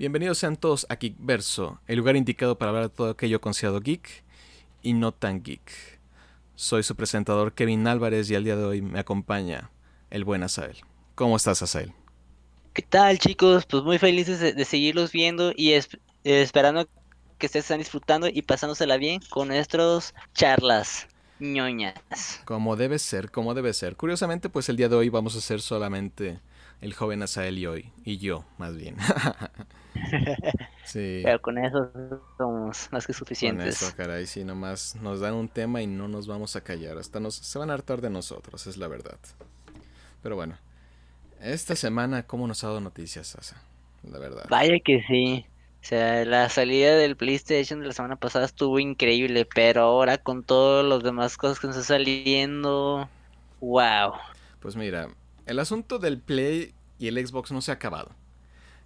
Bienvenidos sean todos a Geekverso, el lugar indicado para hablar de todo aquello considerado geek y no tan geek. Soy su presentador Kevin Álvarez y al día de hoy me acompaña el buen Asael. ¿Cómo estás, Asael? ¿Qué tal, chicos? Pues muy felices de, seguirlos viendo y esperando que ustedes estén disfrutando y pasándosela bien con nuestros charlas ñoñas. Como debe ser, como debe ser. Curiosamente, pues el día de hoy vamos a hacer solamente el joven Asael y hoy, y yo, más bien. sí. Pero con eso somos más que suficientes. Con eso, caray, sí, nomás nos dan un tema y no nos vamos a callar. Hasta nos, se van a hartar de nosotros, es la verdad. Pero bueno, esta semana, ¿cómo nos ha dado noticias, Asa? La verdad. Vaya que sí. O sea, la salida del PlayStation de la semana pasada estuvo increíble, pero ahora con todas las demás cosas que nos están saliendo, wow. Pues mira, el asunto del Play y el Xbox no se ha acabado.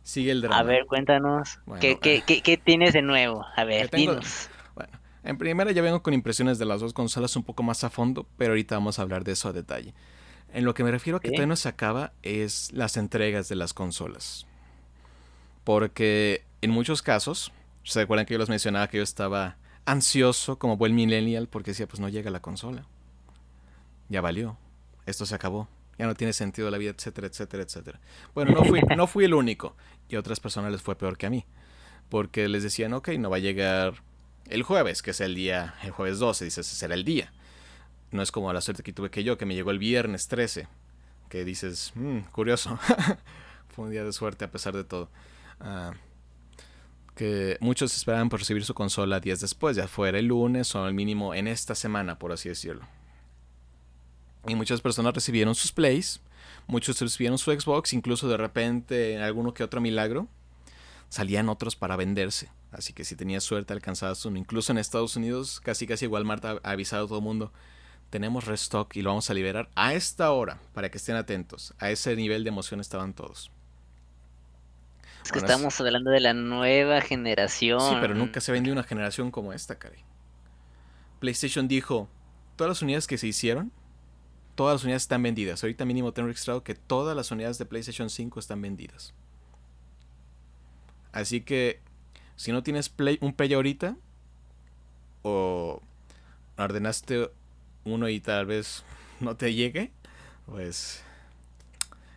Sigue el drama. A ver, cuéntanos. ¿Qué, qué, qué, tienes de nuevo? A ver, dinos. Bueno, en primera ya vengo con impresiones de las dos consolas un poco más a fondo, pero ahorita vamos a hablar de eso a detalle. En lo que me refiero a que todavía no se acaba es las entregas de las consolas. Porque en muchos casos, ¿se acuerdan que yo les mencionaba que yo estaba ansioso como buen millennial porque decía, pues no llega la consola? Ya valió. Esto se acabó. Ya no tiene sentido la vida, etcétera, etcétera, etcétera. Bueno, no fui, no fui el único. Y a otras personas les fue peor que a mí. Porque les decían, ok, no va a llegar el jueves, que es el día, el jueves 12, dices, ese será el día. No es como la suerte que tuve que yo, que me llegó el viernes 13. Que dices, mmm, curioso. Fue un día de suerte a pesar de todo. Ah, que muchos esperaban por recibir su consola días después, ya fuera el lunes o al mínimo en esta semana, por así decirlo. Y muchas personas recibieron sus plays, muchos recibieron su Xbox, incluso de repente alguno que otro milagro, salían otros para venderse. Así que si tenías suerte alcanzabas uno. Incluso en Estados Unidos, casi casi Walmart ha avisado a todo el mundo, tenemos restock y lo vamos a liberar a esta hora, para que estén atentos. A ese nivel de emoción estaban todos. Es que estamos hablando de la nueva generación. Sí, pero nunca se vendió una generación como esta, Cari. PlayStation dijo, todas las unidades que se hicieron todas las unidades están vendidas. Ahorita mínimo tengo registrado que todas las unidades de PlayStation 5 están vendidas. Así que si no tienes un Play ahorita o ordenaste uno y tal vez no te llegue, pues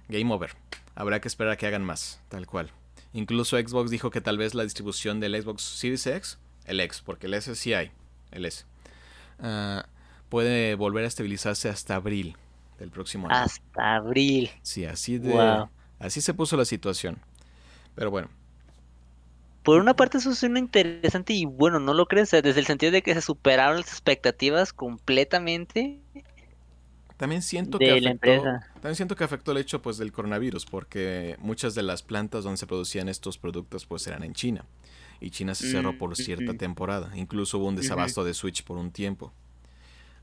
game over. Habrá que esperar a que hagan más, tal cual. Incluso Xbox dijo que tal vez la distribución del Xbox Series X, el X, porque el S sí hay, el S. Uh, puede volver a estabilizarse hasta abril del próximo año. Hasta abril. Sí, así de así se puso la situación. Pero bueno. Por una parte eso suena interesante y bueno, no lo crees, desde el sentido de que se superaron las expectativas completamente. También siento que afectó, también siento que afectó el hecho pues del coronavirus porque muchas de las plantas donde se producían estos productos pues eran en China y China se cerró por cierta temporada, incluso hubo un desabasto de Switch por un tiempo.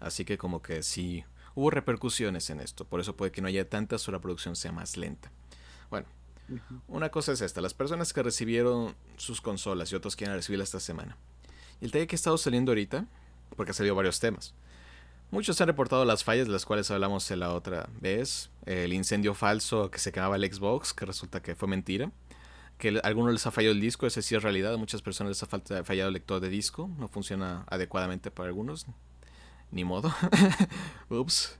Así que como que sí hubo repercusiones en esto. Por eso puede que no haya tantas o la producción sea más lenta. Bueno, una cosa es esta. Las personas que recibieron sus consolas y otros quieren recibirla esta semana. Y el tema que ha estado saliendo ahorita, porque ha salido varios temas. Muchos han reportado las fallas de las cuales hablamos en la otra vez. El incendio falso que se quemaba el Xbox, que resulta que fue mentira. Que a algunos les ha fallado el disco, ese sí es realidad. A muchas personas les ha fallado el lector de disco. No funciona adecuadamente para algunos ni modo. Ups.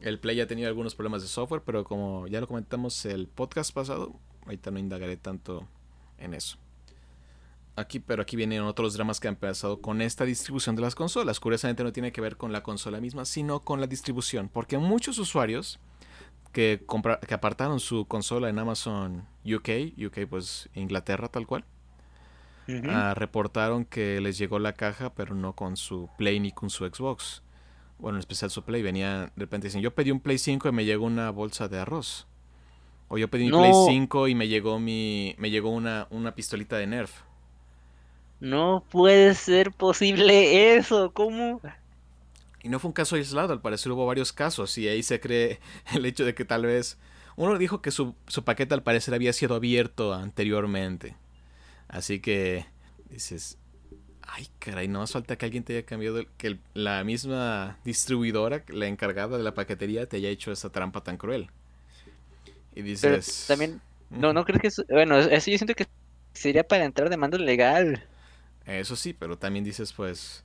El Play ha tenido algunos problemas de software, pero como ya lo comentamos el podcast pasado, ahorita no indagaré tanto en eso. Aquí, pero aquí vienen otros dramas que han pasado con esta distribución de las consolas. Curiosamente no tiene que ver con la consola misma, sino con la distribución. Porque muchos usuarios que, que apartaron su consola en Amazon UK, UK pues Inglaterra tal cual, Ah, reportaron que les llegó la caja, pero no con su Play ni con su Xbox. Bueno, en especial su Play. Venía, de repente dicen, yo pedí un Play 5 y me llegó una bolsa de arroz. O yo pedí un Play 5 y me llegó mi me llegó una, una pistolita de Nerf. No puede ser posible eso, ¿cómo? Y no fue un caso aislado, al parecer hubo varios casos y ahí se cree el hecho de que tal vez uno dijo que su, su paquete al parecer había sido abierto anteriormente. Así que dices, ay caray, no más falta que alguien te haya cambiado, que la misma distribuidora, la encargada de la paquetería, te haya hecho esa trampa tan cruel. Y dices... también, no, no crees que, bueno, eso yo siento que sería para entrar de mando legal. Eso sí, pero también dices, pues,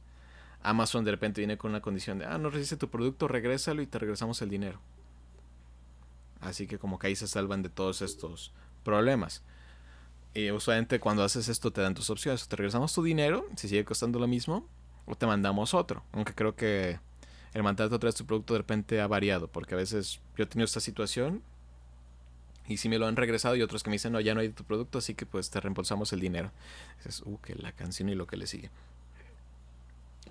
Amazon de repente viene con una condición de, ah, no resiste tu producto, regrésalo y te regresamos el dinero. Así que como que ahí se salvan de todos estos problemas. Y usualmente cuando haces esto te dan tus opciones. Te regresamos tu dinero, si sigue costando lo mismo, o te mandamos otro. Aunque creo que el mandarte otra vez tu producto de repente ha variado. Porque a veces yo he tenido esta situación y si me lo han regresado y otros que me dicen, no, ya no hay tu producto, así que pues te reembolsamos el dinero. Dices, uh, que la canción y lo que le sigue.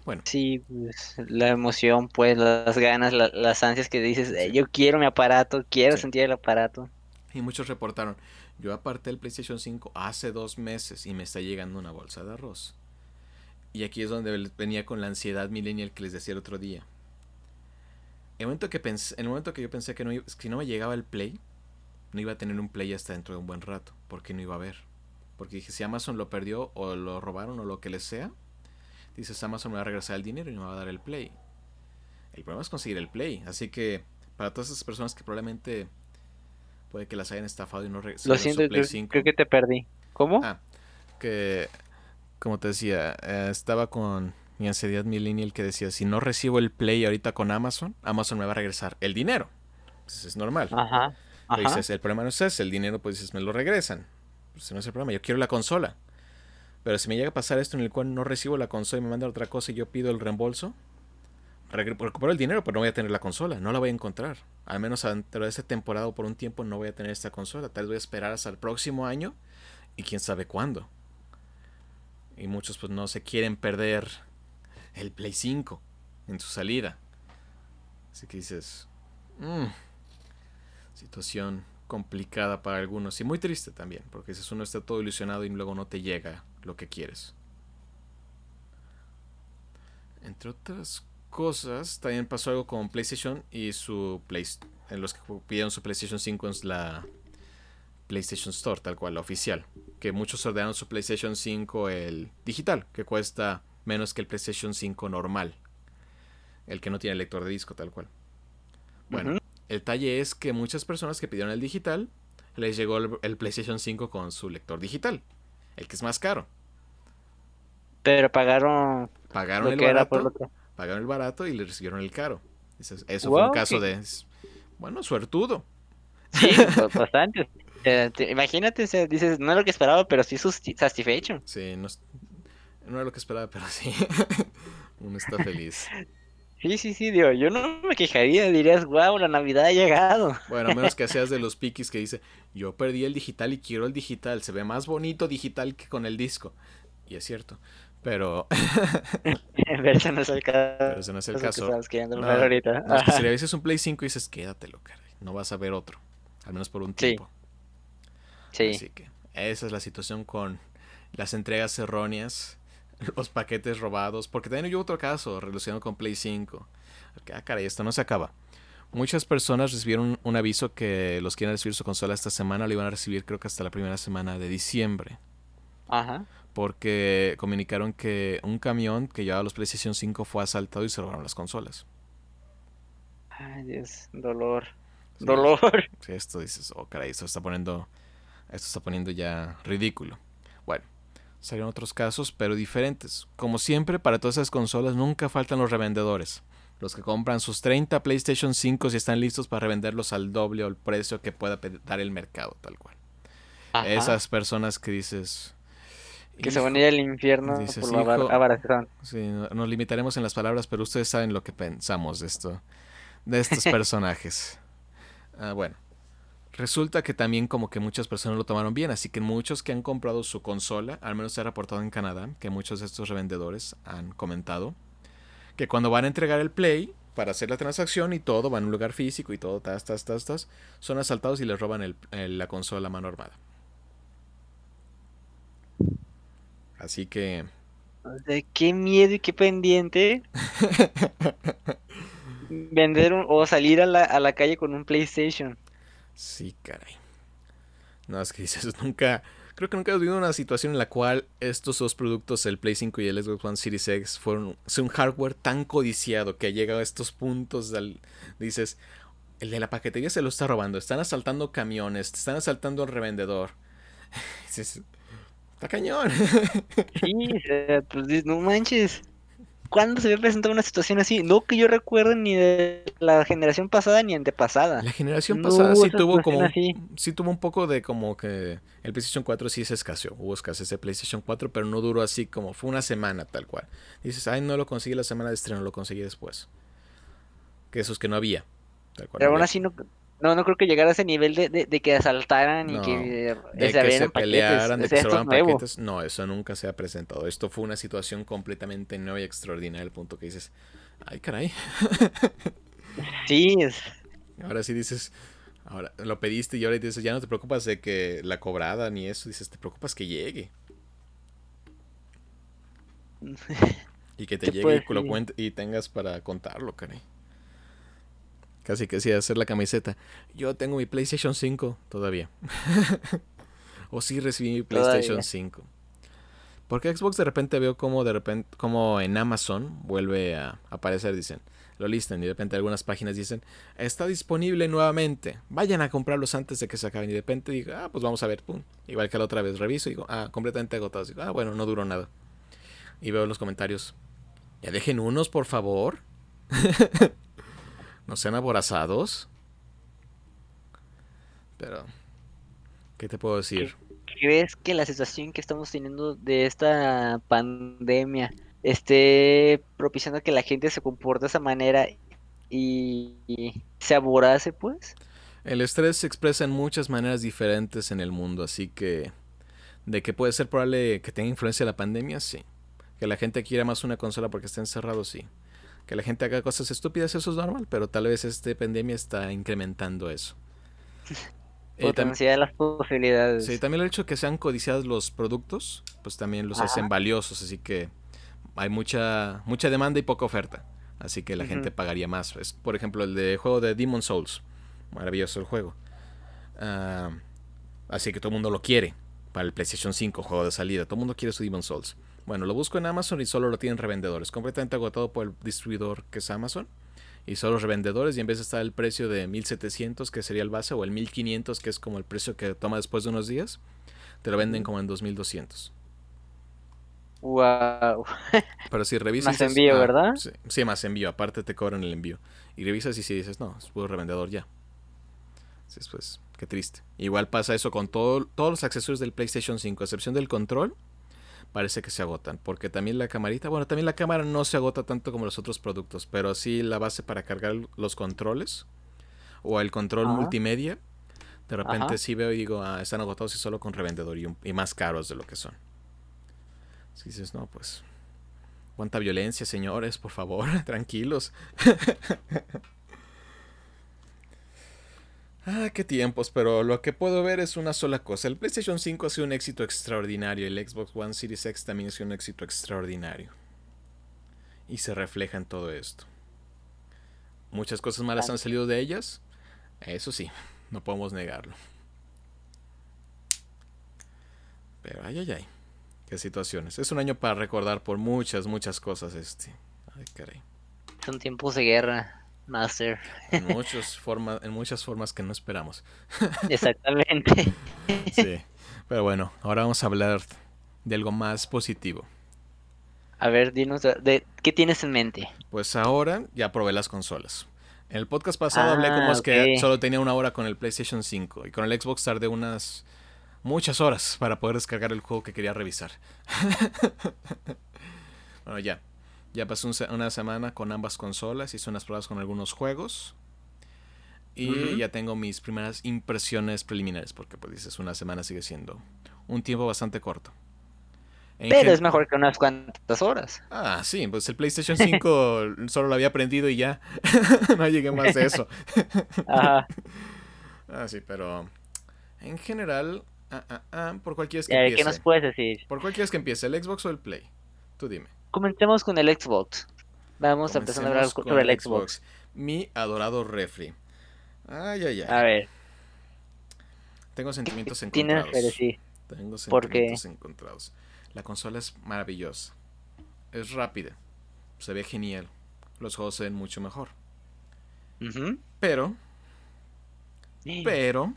Bueno. Sí, pues la emoción, pues las ganas, las ansias que dices, eh, yo quiero mi aparato, quiero sentir el aparato. Y muchos reportaron, yo aparté el PlayStation 5 hace dos meses y me está llegando una bolsa de arroz. Y aquí es donde venía con la ansiedad millennial que les decía el otro día. El momento que, pensé, en el momento que yo pensé que no, si no me llegaba el Play, no iba a tener un Play hasta dentro de un buen rato, porque no iba a haber. Porque dije, si Amazon lo perdió o lo robaron o lo que le sea, dices, Amazon me va a regresar el dinero y me va a dar el Play. El problema es conseguir el Play. Así que para todas esas personas que probablemente puede que las hayan estafado y no regresaron Lo siento, Play 5. creo que te perdí. ¿Cómo? Ah, que, como te decía, eh, estaba con mi ansiedad millennial que decía, si no recibo el Play ahorita con Amazon, Amazon me va a regresar el dinero. Entonces es normal. Ajá. Dices, el problema no es ese, el dinero pues dices, me lo regresan. Pues no es el problema, yo quiero la consola. Pero si me llega a pasar esto en el cual no recibo la consola y me mandan otra cosa y yo pido el reembolso, recupero el dinero, pero no voy a tener la consola, no la voy a encontrar. Al menos dentro de esta temporada o por un tiempo no voy a tener esta consola. Tal vez voy a esperar hasta el próximo año y quién sabe cuándo. Y muchos pues no se quieren perder el Play 5 en su salida. Así que dices, mmm, situación complicada para algunos y muy triste también, porque si uno está todo ilusionado y luego no te llega lo que quieres. Entre otras cosas, también pasó algo con PlayStation y su PlayStation. En los que pidieron su PlayStation 5 en la PlayStation Store, tal cual, la oficial. Que muchos ordenaron su PlayStation 5 el digital, que cuesta menos que el PlayStation 5 normal. El que no tiene lector de disco, tal cual. Bueno, el talle es que muchas personas que pidieron el digital les llegó el, PlayStation 5 con su lector digital, el que es más caro. Pero pagaron. Pagaron el barato. Pagaron el barato y le recibieron el caro. Eso, fue un caso de. Bueno, suertudo. Sí, bastante. imagínate, dices, no es lo que esperaba, pero sí satisfecho. Sí, no, no era lo que esperaba, pero sí. Uno está feliz. Sí, sí, sí, digo, yo no me quejaría, dirías, wow, la Navidad ha llegado. Bueno, a menos que seas de los piquis que dice, yo perdí el digital y quiero el digital, se ve más bonito digital que con el disco. Y es cierto, pero... pero ese no es el caso. Pero ese no es el caso. no, ahorita. No, es que si le dices un Play 5 y dices, quédatelo, caray, no vas a ver otro, al menos por un tiempo. Sí. Así que esa es la situación con las entregas erróneas los paquetes robados, porque también hubo otro caso relacionado con Play 5. Ah, caray, esto no se acaba. Muchas personas recibieron un aviso que los quieren recibir su consola esta semana, lo iban a recibir creo que hasta la primera semana de diciembre. Ajá. Porque comunicaron que un camión que llevaba los PlayStation 5 fue asaltado y se robaron las consolas. Ay, Dios, dolor. dolor. Sí, esto dices, oh caray, esto está poniendo, esto está poniendo ya ridículo. Bueno, Salieron otros casos, pero diferentes. Como siempre, para todas esas consolas nunca faltan los revendedores. Los que compran sus 30 PlayStation 5 y están listos para revenderlos al doble o el precio que pueda dar el mercado, tal cual. Esas personas que dices... Que se van a ir al infierno dices, por Sí, nos limitaremos en las palabras, pero ustedes saben lo que pensamos de esto, de estos personajes. Ah, bueno, Resulta que también como que muchas personas lo tomaron bien, así que muchos que han comprado su consola, al menos se ha reportado en Canadá, que muchos de estos revendedores han comentado, que cuando van a entregar el Play para hacer la transacción y todo, van a un lugar físico y todo, tas, tas, tas, tas, son asaltados y les roban la consola a mano armada. Así que... De qué miedo y qué pendiente. Vender o salir a la, a la calle con un PlayStation. Sí, caray. No, es que dices, nunca. Creo que nunca he vivido una situación en la cual estos dos productos, el Play 5 y el Xbox One Series X, fueron un hardware tan codiciado que ha llegado a estos puntos. dices, el de la paquetería se lo está robando. Están asaltando camiones, están asaltando al revendedor. Dices, Está cañón. sí, pues no manches. ¿Cuándo se había presentado una situación así? No que yo recuerde ni de la generación pasada ni antepasada. La generación pasada sí tuvo como sí tuvo un poco de como que el PlayStation 4 sí se escaseó, hubo escasez de PlayStation 4, pero no duró así como fue una semana tal cual. Dices, "Ay, no lo conseguí la semana de estreno, lo conseguí después." Que esos que no había. pero aún así no no, no creo que llegara a ese nivel de, de, que asaltaran y que, de que se pelearan, de que se paquetes. No, eso nunca se ha presentado. Esto fue una situación completamente nueva y extraordinaria, el punto que dices, ay caray. Sí. Ahora sí dices, ahora lo pediste y ahora dices, ya no te preocupas de que la cobrada ni eso, dices, te preocupas que llegue. y que te llegue y, lo cuente, y tengas para contarlo, caray. Casi que sí, hacer la camiseta. Yo tengo mi PlayStation 5 todavía. o sí recibí mi PlayStation 5. Porque Xbox de repente veo como de repente como en Amazon vuelve a aparecer, dicen, lo listan y de repente algunas páginas dicen, está disponible nuevamente, vayan a comprarlos antes de que se acaben y de repente digo, ah, pues vamos a ver, pum, igual que la otra vez reviso y digo, ah, completamente agotados, digo, ah, bueno, no duró nada. Y veo los comentarios, ya dejen unos, por favor. no sean aborazados. Pero, ¿qué te puedo decir? ¿Crees que la situación que estamos teniendo de esta pandemia esté propiciando que la gente se comporte de esa manera y, se aborace, pues? El estrés se expresa en muchas maneras diferentes en el mundo, así que de que puede ser probable que tenga influencia la pandemia, sí. Que la gente quiera más una consola porque está encerrado, sí que la gente haga cosas estúpidas, eso es normal, pero tal vez esta pandemia está incrementando eso. Potencia las posibilidades. Sí, también el hecho de que sean codiciados los productos, pues también los hacen valiosos, así que hay mucha, mucha demanda y poca oferta. Así que la gente pagaría más. Es, por ejemplo, el de juego de Demon Souls. Maravilloso el juego. Ah, así que todo el mundo lo quiere. Para el PlayStation 5, juego de salida. Todo el mundo quiere su Demon Souls. Bueno, lo busco en Amazon y solo lo tienen revendedores. Completamente agotado por el distribuidor que es Amazon. Y solo revendedores. Y en vez de estar el precio de 1700, que sería el base, o el 1500, que es como el precio que toma después de unos días, te lo venden como en 2200. Wow. Pero si revisas. Más envío, ¿verdad? Sí, más envío. Aparte te cobran el envío. Y revisas y si dices, no, es puro revendedor ya. Sí, pues, qué triste. Igual pasa eso con todo, todos los accesorios del PlayStation 5, a excepción del control parece que se agotan. Porque también la camarita, bueno, también la cámara no se agota tanto como los otros productos, pero sí la base para cargar los controles o el control multimedia. De repente sí veo y digo, ah, están agotados y solo con revendedor y, más caros de lo que son. Si dices, no, pues, cuánta violencia, señores, por favor, tranquilos. Ah, qué tiempos, pero lo que puedo ver es una sola cosa. El PlayStation 5 ha sido un éxito extraordinario, el Xbox One Series X también ha sido un éxito extraordinario. Y se refleja en todo esto. Muchas cosas malas han salido de ellas, eso sí, no podemos negarlo. Pero ay, ay, ay, qué situaciones. Es un año para recordar por muchas, muchas cosas este. Ay, caray. Son tiempos de guerra. Master. En, muchas formas, en muchas formas que no esperamos. Exactamente. Sí. Pero bueno, ahora vamos a hablar de algo más positivo. A ver, dinos, de, ¿qué tienes en mente? Pues ahora ya probé las consolas. En el podcast pasado hablé como es ah, que solo tenía una hora con el PlayStation 5 y con el Xbox tardé unas muchas horas para poder descargar el juego que quería revisar. bueno, ya. Ya pasó una semana con ambas consolas, hice unas pruebas con algunos juegos. Y ya tengo mis primeras impresiones preliminares, porque pues dices, una semana sigue siendo un tiempo bastante corto. Pero es mejor que unas cuantas horas. Ah, sí, pues el PlayStation 5 solo lo había aprendido y ya. no llegué más de eso. Ajá. ah, sí, pero en general, ah, ah, ah, por cualquier que empiece. ¿Qué nos puedes decir? ¿Por cuál quieres que empiece? ¿El Xbox o el Play? Tú dime. Comencemos con el Xbox. Vamos a empezar a hablar sobre el Xbox. Mi adorado refri. Ay, ay, ay. A ver. Tengo sentimientos encontrados. Tienes, sí. Tengo sentimientos encontrados. La consola es maravillosa. Es rápida. Se ve genial. Los juegos se ven mucho mejor. Pero. Pero.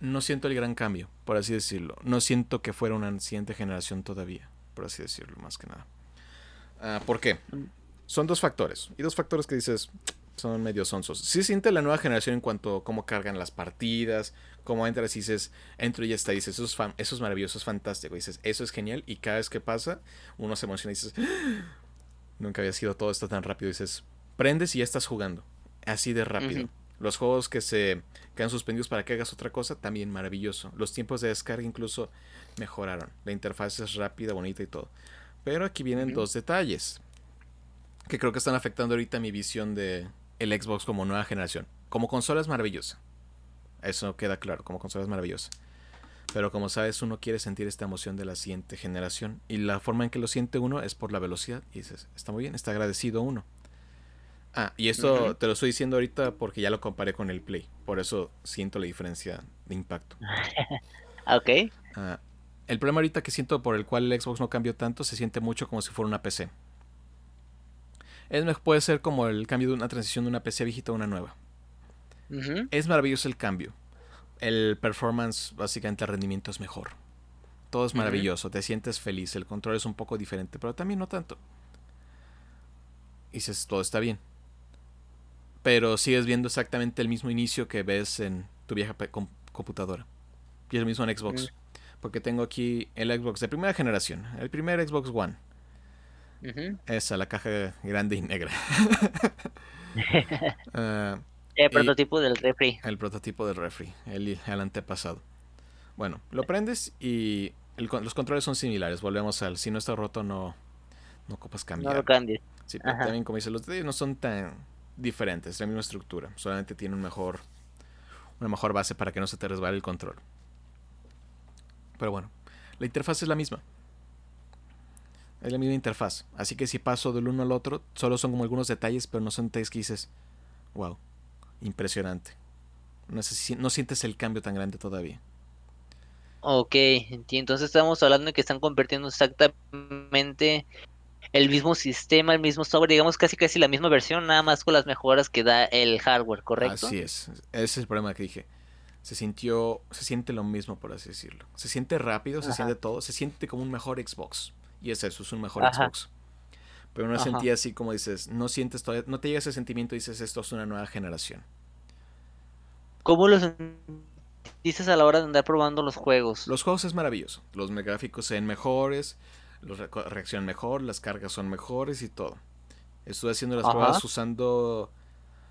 no siento el gran cambio, por así decirlo. No siento que fuera una siguiente generación todavía, por así decirlo, más que nada. Ah, ¿Por qué? Son dos factores. Y dos factores que dices son medio sonsos. Sí siente la nueva generación en cuanto a cómo cargan las partidas, cómo entras y dices, entro y ya está, dices, eso es, eso es maravilloso, es fantástico. dices, eso es genial. Y cada vez que pasa, uno se emociona y dices, nunca había sido todo esto tan rápido. dices, prendes y ya estás jugando. Así de rápido. Los juegos que se quedan suspendidos para que hagas otra cosa, también maravilloso. Los tiempos de descarga incluso mejoraron. La interfaz es rápida, bonita y todo. Pero aquí vienen dos detalles que creo que están afectando ahorita mi visión de el Xbox como nueva generación. Como consola es maravillosa. Eso queda claro, como consola es maravillosa. Pero como sabes, uno quiere sentir esta emoción de la siguiente generación. Y la forma en que lo siente uno es por la velocidad. Y dices, está muy bien, está agradecido uno. Ah, y esto te lo estoy diciendo ahorita porque ya lo comparé con el Play. Por eso siento la diferencia de impacto. ok. Ah, el problema ahorita que siento por el cual el Xbox no cambió tanto se siente mucho como si fuera una PC. Es, puede ser como el cambio de una transición de una PC viejita a una nueva. Es maravilloso el cambio. El performance, básicamente el rendimiento es mejor. Todo es maravilloso, te sientes feliz, el control es un poco diferente, pero también no tanto. Y dices, todo está bien pero sigues viendo exactamente el mismo inicio que ves en tu vieja computadora. Y es lo mismo en Xbox. Mm. Porque tengo aquí el Xbox de primera generación, el primer Xbox One. Esa, la caja grande y negra. Ah, el prototipo del refri. El prototipo del refri, el, el antepasado. Bueno, lo prendes y los controles son similares. Volvemos al si no está roto, no, no ocupas cambiar. No lo cambies. Sí, pero también, como dice, los detalles no son tan diferentes, la misma estructura, solamente tiene un mejor, una mejor base para que no se te resbale el control. Pero bueno, la interfaz es la misma. Es la misma interfaz. Así que si paso del uno al otro, solo son como algunos detalles, pero no son detalles que dices, wow, impresionante. No, no sientes el cambio tan grande todavía. Ok, entonces estamos hablando de que están convirtiendo exactamente el mismo sistema, el mismo software, digamos casi casi la misma versión, nada más con las mejoras que da el hardware, ¿correcto? Así es, ese es el problema que dije. Se sintió, se siente lo mismo, por así decirlo. Se siente rápido, se siente todo, se siente como un mejor Xbox. Y es eso, es un mejor Xbox. Pero no sentía así como dices, no sientes todavía, no te llega ese sentimiento y dices, esto es una nueva generación. ¿Cómo lo dices a la hora de andar probando los juegos? Los juegos es maravilloso. Los gráficos se ven mejores, los reaccionan mejor, las cargas son mejores y todo. Estuve haciendo las pruebas usando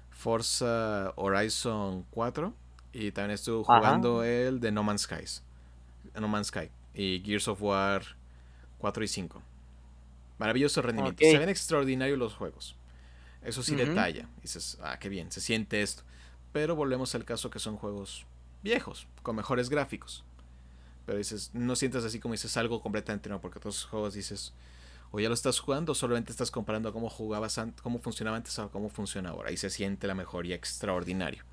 Forza Horizon 4 y también estuve jugando el de No Man's Sky. No Man's Sky y Gears of War 4 y 5. Maravilloso rendimiento. Se ven extraordinarios los juegos. Eso sí detalla. Dices, ah, qué bien, se siente esto. Pero volvemos al caso que son juegos viejos, con mejores gráficos. Pero dices, no sientes así como dices algo completamente no, porque todos los juegos dices, o ya lo estás jugando, o solamente estás comparando cómo jugabas antes, cómo funcionaba antes a cómo funciona ahora. Y se siente la mejoría extraordinario.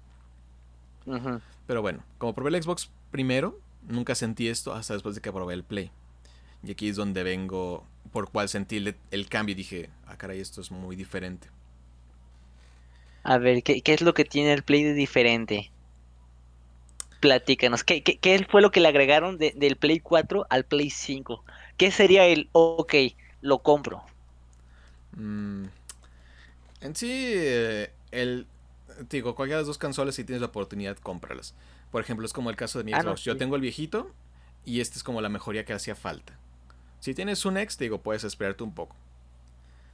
Pero bueno, como probé el Xbox primero, nunca sentí esto hasta después de que probé el Play. Y aquí es donde vengo, por cual sentí el, cambio y dije, ah, caray, esto es muy diferente. A ver, ¿qué, ¿qué, es lo que tiene el Play de diferente? Platícanos, ¿qué, qué, fue lo que le agregaron del Play 4 al Play 5? ¿Qué sería el, ok, lo compro? Mm, en sí, eh, el, digo, cualquiera de las dos consolas, si tienes la oportunidad, cómpralas. Por ejemplo, es como el caso de mi ah, Xbox. Yo tengo el viejito y este es como la mejoría que hacía falta. Si tienes un X, digo, puedes esperarte un poco.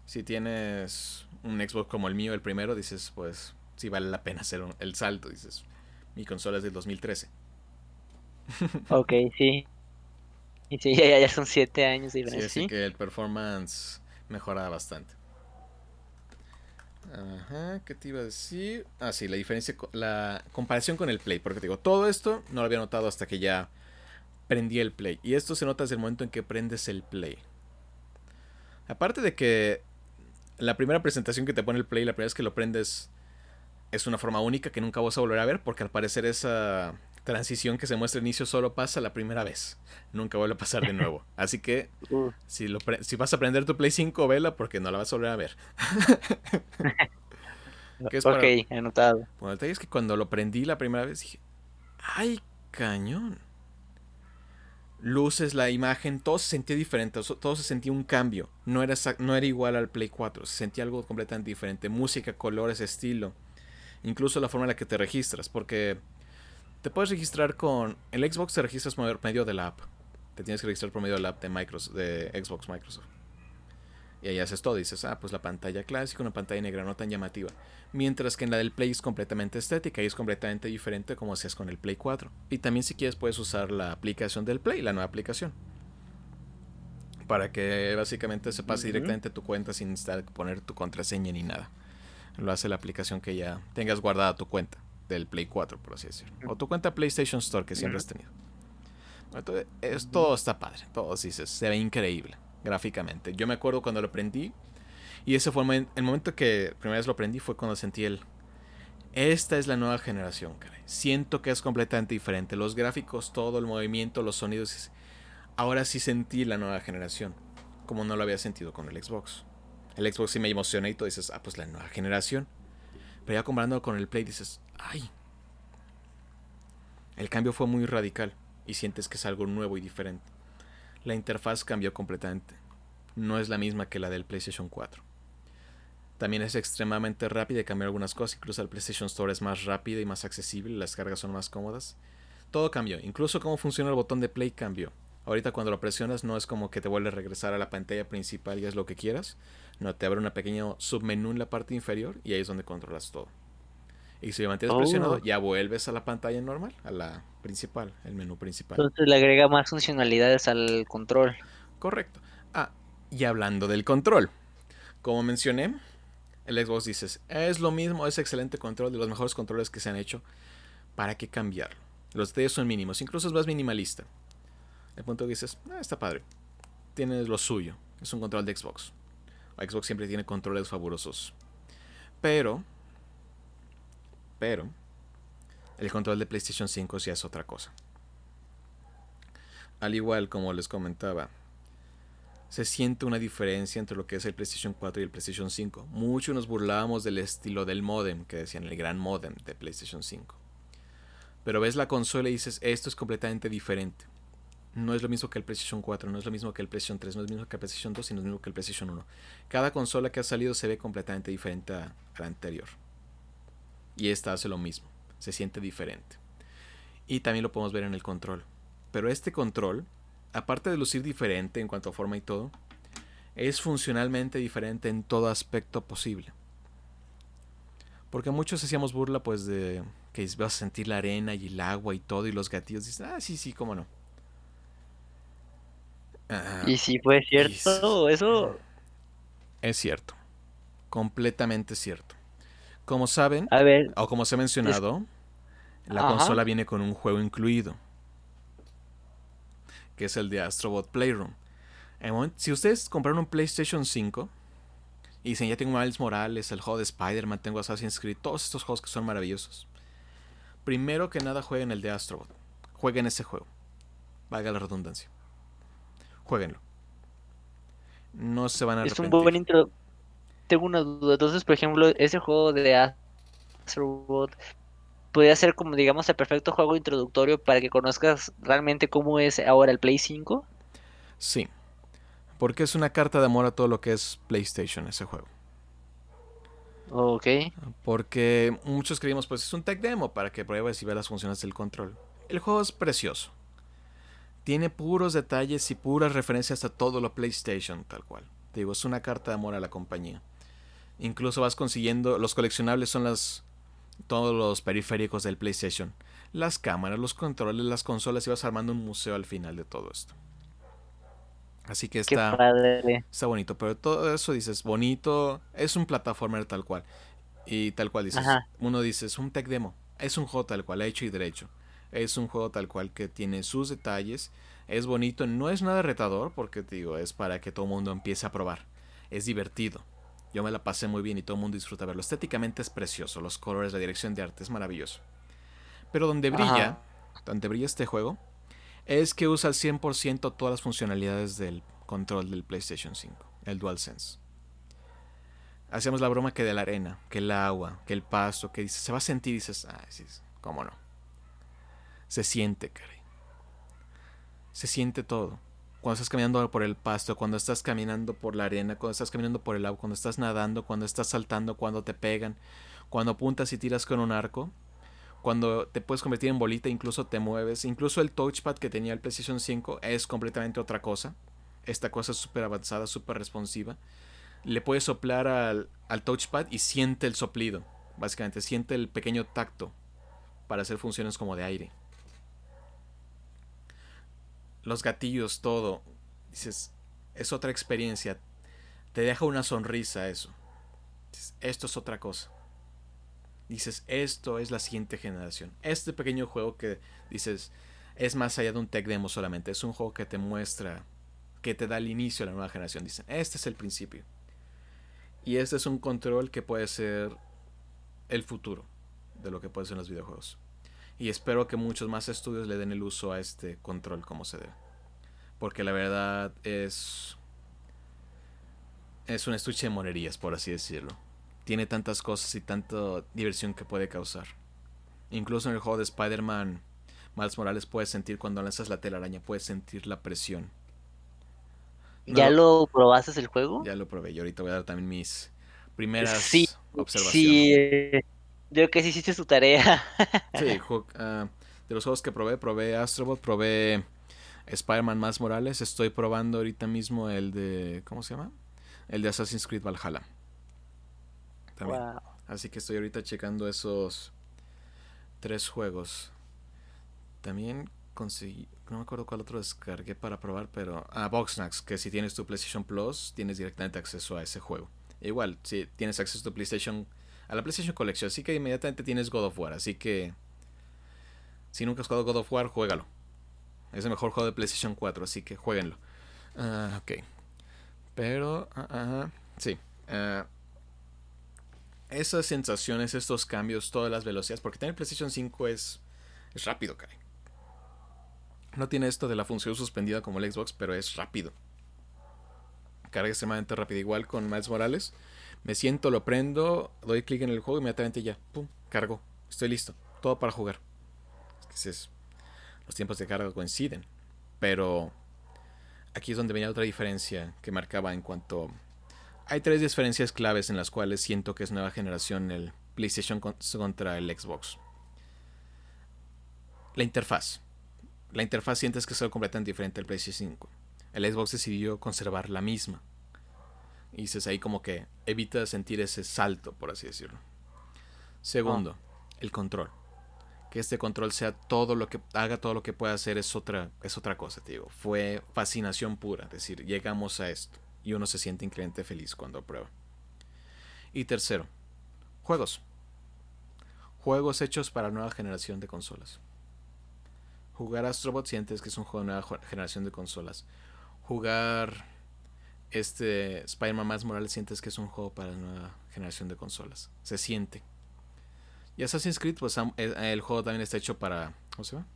Si tienes un Xbox como el mío, el primero, dices, pues, sí vale la pena hacer el salto. Dices, mi consola es del 2013. ok, sí. Y sí, ya, son 7 años de diferencia. Sí, así que el performance mejora bastante. Ajá, ¿qué te iba a decir? Ah, sí, la diferencia, la comparación con el Play. Porque digo, todo esto no lo había notado hasta que ya prendí el Play. Y esto se nota desde el momento en que prendes el Play. Aparte de que la primera presentación que te pone el Play, la primera vez que lo prendes, es una forma única que nunca vas a volver a ver porque al parecer esa transición que se muestra al inicio solo pasa la primera vez. Nunca vuelve a pasar de nuevo. Así que si, lo si vas a prender tu Play 5, vela porque no la vas a volver a ver. ok, anotado. Bueno, el detalle es que cuando lo prendí la primera vez dije, ay, cañón. Luces, la imagen, todo se sentía diferente, todo se sentía un cambio. No era, no era igual al Play 4, se sentía algo completamente diferente. Música, colores, estilo. Incluso la forma en la que te registras, porque te puedes registrar con... El Xbox te registras por medio de la app. Te tienes que registrar por medio de la app de, Microsoft, de Xbox Microsoft. Y ahí haces todo. Dices, ah, pues la pantalla clásica, una pantalla negra no tan llamativa. Mientras que en la del Play es completamente estética y es completamente diferente como hacías con el Play 4. Y también si quieres puedes usar la aplicación del Play, la nueva aplicación. Para que básicamente se pase directamente a tu cuenta sin poner tu contraseña ni nada. Lo hace la aplicación que ya tengas guardada tu cuenta del Play 4, por así decirlo. O tu cuenta PlayStation Store que siempre has tenido. Entonces, es, todo está padre. Todo dices, se ve increíble gráficamente. Yo me acuerdo cuando lo aprendí. Y ese fue el, momento que primera vez lo aprendí fue cuando sentí el... Esta es la nueva generación, caray. Siento que es completamente diferente. Los gráficos, todo el movimiento, los sonidos. Ahora sí sentí la nueva generación. Como no lo había sentido con el Xbox. El Xbox sí me emociona y tú dices, ah, pues la nueva generación. Pero ya comparándolo con el Play dices, ay. El cambio fue muy radical y sientes que es algo nuevo y diferente la interfaz cambió completamente. No es la misma que la del PlayStation 4. También es extremadamente rápida y cambió algunas cosas. Incluso el PlayStation Store es más rápida y más accesible. Las cargas son más cómodas. Todo cambió. Incluso cómo funciona el botón de play cambió. Ahorita cuando lo presionas no es como que te vuelve a regresar a la pantalla principal y es lo que quieras. No, te abre un pequeño submenú en la parte inferior y ahí es donde controlas todo. Y si lo mantienes presionado, oh. ya vuelves a la pantalla normal, a la principal, el menú principal. Entonces le agrega más funcionalidades al control. Correcto. Ah, y hablando del control, como mencioné, el Xbox dices, es lo mismo, es excelente control, de los mejores controles que se han hecho. ¿Para qué cambiarlo? Los detalles son mínimos, incluso es más minimalista. El punto que dices, ah, está padre. Tiene lo suyo, es un control de Xbox. Xbox siempre tiene controles fabulosos. Pero pero el control de PlayStation 5 sí es otra cosa. Al igual como les comentaba, se siente una diferencia entre lo que es el PlayStation 4 y el PlayStation 5. Muchos nos burlábamos del estilo del modem, que decían el gran modem de PlayStation 5. Pero ves la consola y dices, esto es completamente diferente. No es lo mismo que el PlayStation 4, no es lo mismo que el PlayStation 3, no es lo mismo que el PlayStation 2 y no es lo mismo que el PlayStation 1. Cada consola que ha salido se ve completamente diferente a la anterior. Y esta hace lo mismo, se siente diferente. Y también lo podemos ver en el control. Pero este control, aparte de lucir diferente en cuanto a forma y todo, es funcionalmente diferente en todo aspecto posible. Porque muchos hacíamos burla pues de que vas a sentir la arena y el agua y todo y los gatillos. Dicen, ah, sí, sí, cómo no. Ah, y si fue cierto, eso... Es cierto. Completamente cierto. Como saben, o como se ha mencionado, la consola viene con un juego incluido, que es el de Astrobot Playroom. si ustedes compraron un PlayStation 5 y dicen, ya tengo Miles Morales, el juego de Spider-Man, tengo Assassin's Creed, todos estos juegos que son maravillosos. Primero que nada jueguen el de Astrobot. Jueguen ese juego. Valga la redundancia. Jueguenlo. No se van a arrepentir. Es un buen intro tengo una duda. Entonces, por ejemplo, ese juego de Astrobot podría ser como, digamos, el perfecto juego introductorio para que conozcas realmente cómo es ahora el Play 5. Sí, porque es una carta de amor a todo lo que es PlayStation ese juego. Ok. Porque muchos creímos, pues es un tech demo para que pruebes y veas las funciones del control. El juego es precioso. Tiene puros detalles y puras referencias a todo lo PlayStation, tal cual. Te digo, es una carta de amor a la compañía. Incluso vas consiguiendo, los coleccionables son las todos los periféricos del PlayStation, las cámaras, los controles, las consolas y vas armando un museo al final de todo esto. Así que está, está bonito, pero todo eso dices, bonito, es un plataformer tal cual. Y tal cual dices, uno dice, es un tech demo, es un juego tal cual, hecho y derecho. Es un juego tal cual que tiene sus detalles, es bonito, no es nada retador porque te digo, es para que todo el mundo empiece a probar. Es divertido. Yo me la pasé muy bien y todo el mundo disfruta verlo. Estéticamente es precioso, los colores, la dirección de arte es maravilloso. Pero donde brilla, donde brilla este juego, es que usa al 100% todas las funcionalidades del control del PlayStation 5, el DualSense. Hacíamos la broma que de la arena, que el agua, que el pasto, que dice, se va a sentir y dices, ah, sí, cómo no. Se siente, caray. Se siente todo. Cuando estás caminando por el pasto, cuando estás caminando por la arena, cuando estás caminando por el agua, cuando estás nadando, cuando estás saltando, cuando te pegan, cuando apuntas y tiras con un arco, cuando te puedes convertir en bolita, incluso te mueves, incluso el touchpad que tenía el PlayStation 5 es completamente otra cosa. Esta cosa es súper avanzada, súper responsiva. Le puedes soplar al, al touchpad y siente el soplido. Básicamente, siente el pequeño tacto para hacer funciones como de aire los gatillos, todo. Dices, es otra experiencia. Te deja una sonrisa eso. esto es otra cosa. Dices, esto es la siguiente generación. Este pequeño juego que dices, es más allá de un tech demo solamente. Es un juego que te muestra, que te da el inicio a la nueva generación. Dicen, este es el principio. Y este es un control que puede ser el futuro de lo que pueden ser los videojuegos. Y espero que muchos más estudios le den el uso a este control como se debe. Porque la verdad es. Es un estuche de monerías, por así decirlo. Tiene tantas cosas y tanta diversión que puede causar. Incluso en el juego de Spider-Man, Miles Morales puedes sentir cuando lanzas la telaraña, puedes sentir la presión. ¿Ya lo probaste el juego? Ya lo probé. Y ahorita voy a dar también mis primeras sí, observaciones. Sí, yo que sí hiciste su tarea. sí, ah, de los juegos que probé, probé Astrobot, probé Spider-Man más Morales. Estoy probando ahorita mismo el de. ¿Cómo se llama? El de Assassin's Creed Valhalla. También. Así que estoy ahorita checando esos tres juegos. También conseguí. No me acuerdo cuál otro descargué para probar, pero. Ah, Boxnax, que si tienes tu PlayStation Plus, tienes directamente acceso a ese juego. Igual, si tienes acceso a tu PlayStation a la PlayStation Collection. Así que inmediatamente tienes God of War. Así que si nunca has jugado God of War, juégalo. Es el mejor juego de PlayStation 4, así que jueguenlo. Uh, ok. Pero, uh, sí. Uh, esas sensaciones, estos cambios, todas las velocidades, porque tener PlayStation 5 es, es rápido, Kai. No tiene esto de la función suspendida como el Xbox, pero es rápido. Carga extremadamente rápido. Igual con Miles Morales. Me siento, lo prendo, doy clic en el juego inmediatamente ya, pum, cargo. Estoy listo. Todo para jugar. Es, los tiempos de carga coinciden. Pero aquí es donde venía otra diferencia que marcaba en cuanto... Hay tres diferencias claves en las cuales siento que es nueva generación el PlayStation contra el Xbox. La interfaz. La interfaz sientes que es algo completamente diferente al PlayStation 5. El Xbox decidió conservar la misma. Y dices ahí como que evita sentir ese salto, por así decirlo. Segundo, ah. el control. Que este control sea todo lo que haga todo lo que pueda hacer es otra es otra cosa, te digo. Fue fascinación pura, es decir, llegamos a esto y uno se siente increíblemente feliz cuando prueba. Y tercero, juegos. Juegos hechos para nueva generación de consolas. Jugar Astrobot sientes que es un juego de nueva generación de consolas. Jugar este Spider-Man más Morales sientes que es un juego para la nueva generación de consolas. Se siente. Y Assassin's Creed, pues eh, el juego también está hecho para. ¿Cómo se llama?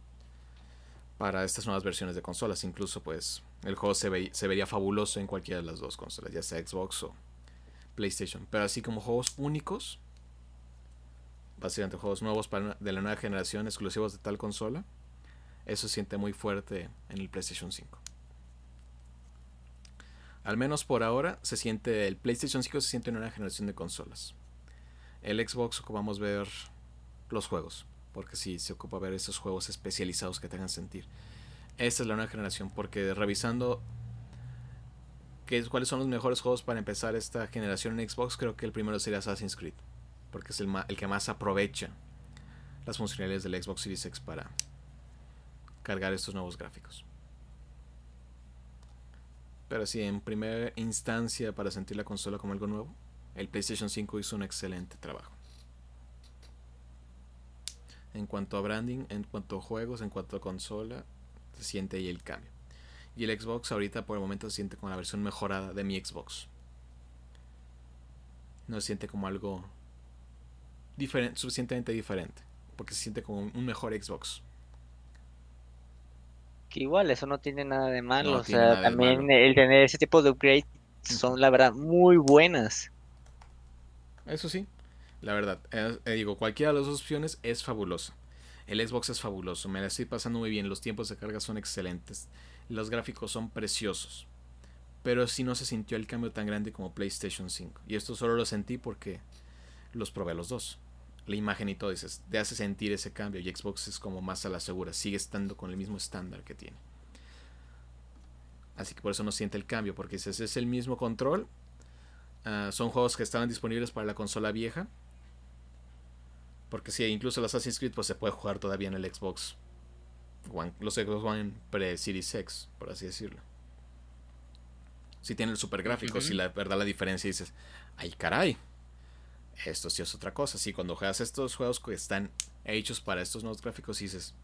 Para estas nuevas versiones de consolas. Incluso, pues, el juego se, se vería fabuloso en cualquiera de las dos consolas, ya sea Xbox o PlayStation. Pero así como juegos únicos, básicamente juegos nuevos para, de la nueva generación, exclusivos de tal consola, eso se siente muy fuerte en el PlayStation 5. Al menos por ahora se siente el PlayStation 5 se siente en una generación de consolas. El Xbox ocupamos ver los juegos, porque sí, se ocupa ver esos juegos especializados que te hagan sentir. Esta es la nueva generación, porque revisando qué, cuáles son los mejores juegos para empezar esta generación en Xbox, creo que el primero sería Assassin's Creed, porque es el, el que más aprovecha las funcionalidades del Xbox Series X para cargar estos nuevos gráficos. Pero sí, en primera instancia, para sentir la consola como algo nuevo, el PlayStation 5 hizo un excelente trabajo. En cuanto a branding, en cuanto a juegos, en cuanto a consola, se siente ahí el cambio. Y el Xbox ahorita por el momento se siente como la versión mejorada de mi Xbox. No se siente como algo diferente, suficientemente diferente. Porque se siente como un mejor Xbox que igual eso no tiene nada de malo, o sea, también el tener ese tipo de upgrades son la verdad muy buenas. Eso sí, la verdad, eh, digo, cualquiera de las dos opciones es fabulosa. El Xbox es fabuloso, me la estoy pasando muy bien, los tiempos de carga son excelentes, los gráficos son preciosos. Pero sí no se sintió el cambio tan grande como PlayStation 5. Y esto solo lo sentí porque los probé los dos. La imagen y todo, dices, te hace sentir ese cambio. Y Xbox es como más a la segura, sigue estando con el mismo estándar que tiene. Así que por eso no siente el cambio, porque dices, es el mismo control. Ah, son juegos que estaban disponibles para la consola vieja porque sí, incluso el Assassin's Creed pues, se puede jugar todavía en el Xbox One, los Xbox One pre-Series X, por así decirlo. Si tiene el super gráfico, si la verdad la diferencia dices, ay caray, esto sí es otra cosa. Si cuando juegas estos juegos que están hechos para estos nuevos gráficos, dices,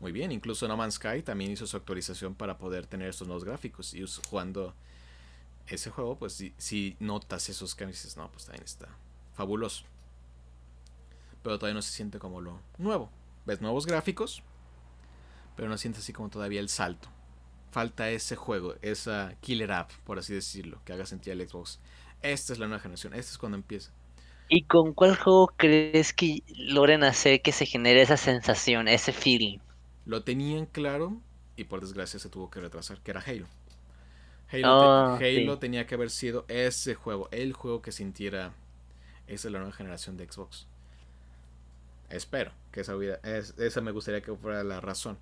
muy bien, incluso No Man's Sky también hizo su actualización para poder tener estos nuevos gráficos. Y jugando ese juego, pues si, notas esos cambios, dices, no, pues también está fabuloso pero todavía no se siente como lo nuevo. Ves nuevos gráficos, pero no sientes así como todavía el salto. Falta ese juego, esa killer app, por así decirlo, que haga sentir el Xbox. Esta es la nueva generación, este es cuando empieza. ¿Y con cuál juego crees que logren hacer que se genere esa sensación, ese feeling? Lo tenían claro y por desgracia se tuvo que retrasar, que era Halo. Halo, Halo tenía que haber sido ese juego, el juego que sintiera esa es la nueva generación de Xbox. Espero que esa, hubiera, esa me gustaría que fuera la razón.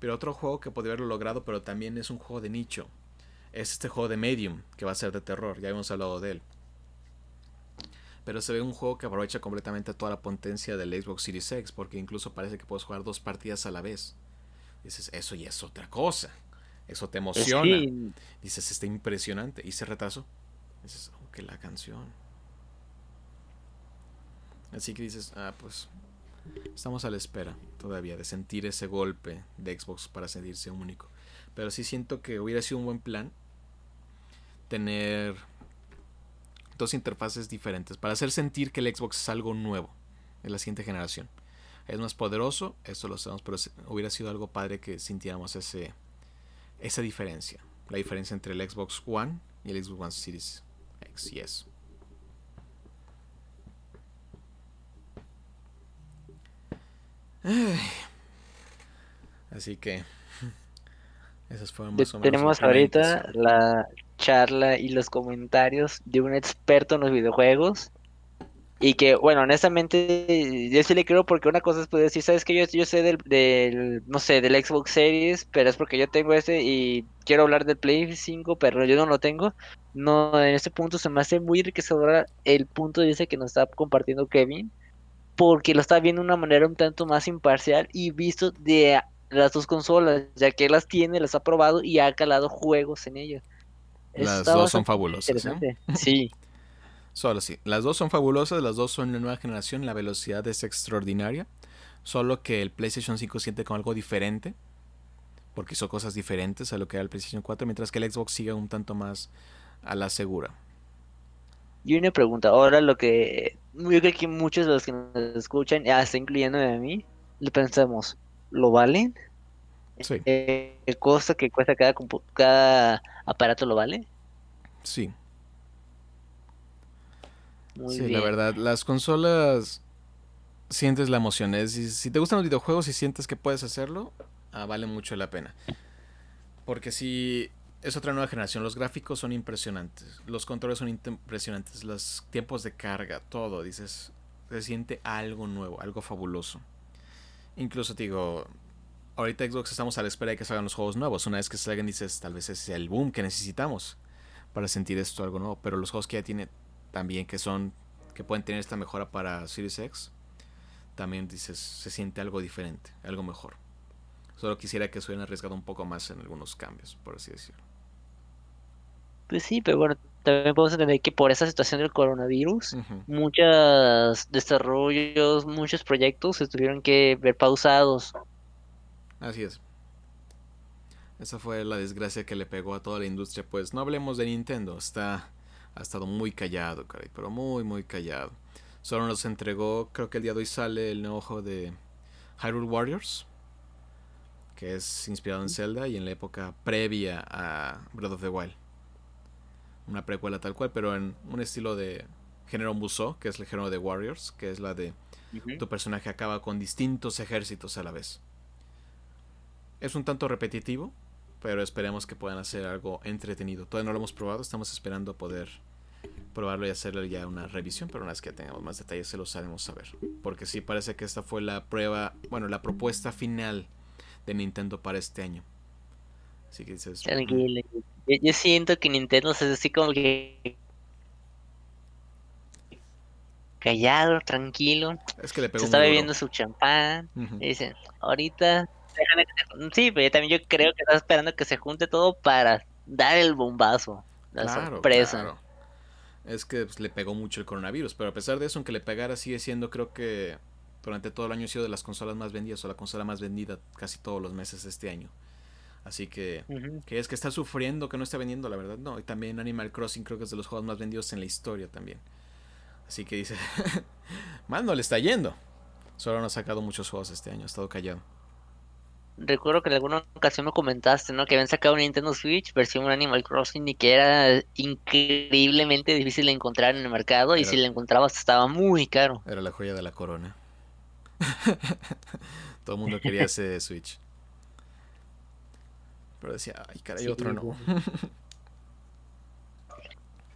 Pero otro juego que podría haberlo logrado, pero también es un juego de nicho. Es este juego de Medium, que va a ser de terror. Ya hemos hablado de él. Pero se ve un juego que aprovecha completamente toda la potencia del Xbox Series X, porque incluso parece que puedes jugar dos partidas a la vez. Dices, eso ya es otra cosa. Eso te emociona. Dices, está impresionante. Y se retrasó. Dices, oh, que la canción. Así que dices, ah, pues Estamos a la espera todavía de sentir ese golpe de Xbox para sentirse único. Pero sí siento que hubiera sido un buen plan tener dos interfaces diferentes para hacer sentir que el Xbox es algo nuevo en la siguiente generación. Es más poderoso, eso lo sabemos, pero hubiera sido algo padre que sintiéramos ese, esa diferencia. La diferencia entre el Xbox One y el Xbox One Series X y S. Así que esas fueron más o menos Tenemos ahorita la charla y los comentarios de un experto en los videojuegos. Y que, bueno, honestamente, yo sí le creo porque una cosa es poder decir, ¿sabes que yo, yo sé del, del, no sé, del Xbox Series, pero es porque yo tengo ese y quiero hablar del Play 5, pero yo no lo tengo. No, en este punto se me hace muy enriquecedor el punto de vista que nos está compartiendo Kevin porque lo está viendo de una manera un tanto más imparcial y visto de las dos consolas, ya que las tiene, las ha probado y ha calado juegos en ellas. Las dos son fabulosas. ¿eh? Sí. Solo sí. Las dos son fabulosas, las dos son de nueva generación, la velocidad es extraordinaria. Solo que el PlayStation 5 siente como algo diferente. Porque hizo cosas diferentes a lo que era el PlayStation 4, mientras que el Xbox sigue un tanto más a la segura. Y una pregunta, ahora lo que yo creo que muchos de los que nos escuchan, hasta incluyéndome a mí, le pensamos, ¿lo valen? Sí. Eh, ¿El costo que cuesta cada, cada aparato lo vale? Sí. sí, la verdad, las consolas sientes la emoción. Es, si, te gustan los videojuegos y sientes que puedes hacerlo, ah, vale mucho la pena. Porque si es otra nueva generación. Los gráficos son impresionantes. Los controles son impresionantes. Los tiempos de carga, todo. Dices, se siente algo nuevo, algo fabuloso. Incluso te digo, ahorita Xbox estamos a la espera de que salgan los juegos nuevos. Una vez que salgan dices, tal vez es el boom que necesitamos para sentir esto algo nuevo. Pero los juegos que ya tiene también que son, que pueden tener esta mejora para Series X, también dices, se siente algo diferente, algo mejor. Solo quisiera que se hubieran arriesgado un poco más en algunos cambios, por así decirlo. Pues sí, pero bueno, también podemos entender que por esa situación del coronavirus, muchos desarrollos, muchos proyectos se tuvieron que ver pausados. Así es. Esa fue la desgracia que le pegó a toda la industria. Pues no hablemos de Nintendo, está, ha estado muy callado, caray, pero muy, muy callado. Solo nos entregó, creo que el día de hoy sale el nuevo juego de Hyrule Warriors, que es inspirado en Zelda y en la época previa a Breath of the Wild una precuela tal cual, pero en un estilo de género Musou, que es el género de Warriors, que es la de tu personaje acaba con distintos ejércitos a la vez. Es un tanto repetitivo, pero esperemos que puedan hacer algo entretenido. Todavía no lo hemos probado, estamos esperando poder probarlo y hacerle ya una revisión, pero una vez que tengamos más detalles se los haremos saber. Porque sí parece que esta fue la prueba, bueno, la propuesta final de Nintendo para este año. Así que dices... Tranquilo. Yo, siento que Nintendo es así como que... Callado, tranquilo. Es que le pegó Se está bebiendo su champán. Y dicen, ahorita... Sí, pero yo también yo creo que está esperando que se junte todo para dar el bombazo. La sorpresa es que pues, le pegó mucho el coronavirus. Pero a pesar de eso, aunque le pegara, sigue siendo, creo que durante todo el año ha sido de las consolas más vendidas o la consola más vendida casi todos los meses este año. Así que, que es que está sufriendo que no está vendiendo, la verdad, no. Y también Animal Crossing creo que es de los juegos más vendidos en la historia también. Así que dice, mal no le está yendo. Solo no ha sacado muchos juegos este año, ha estado callado recuerdo que en alguna ocasión me comentaste, ¿no? Que habían sacado un Nintendo Switch versión Animal Crossing y que era increíblemente difícil de encontrar en el mercado y si la encontrabas estaba muy caro. Era la joya de la corona. Todo el mundo quería ese Switch. Pero decía, ay, caray, otro no.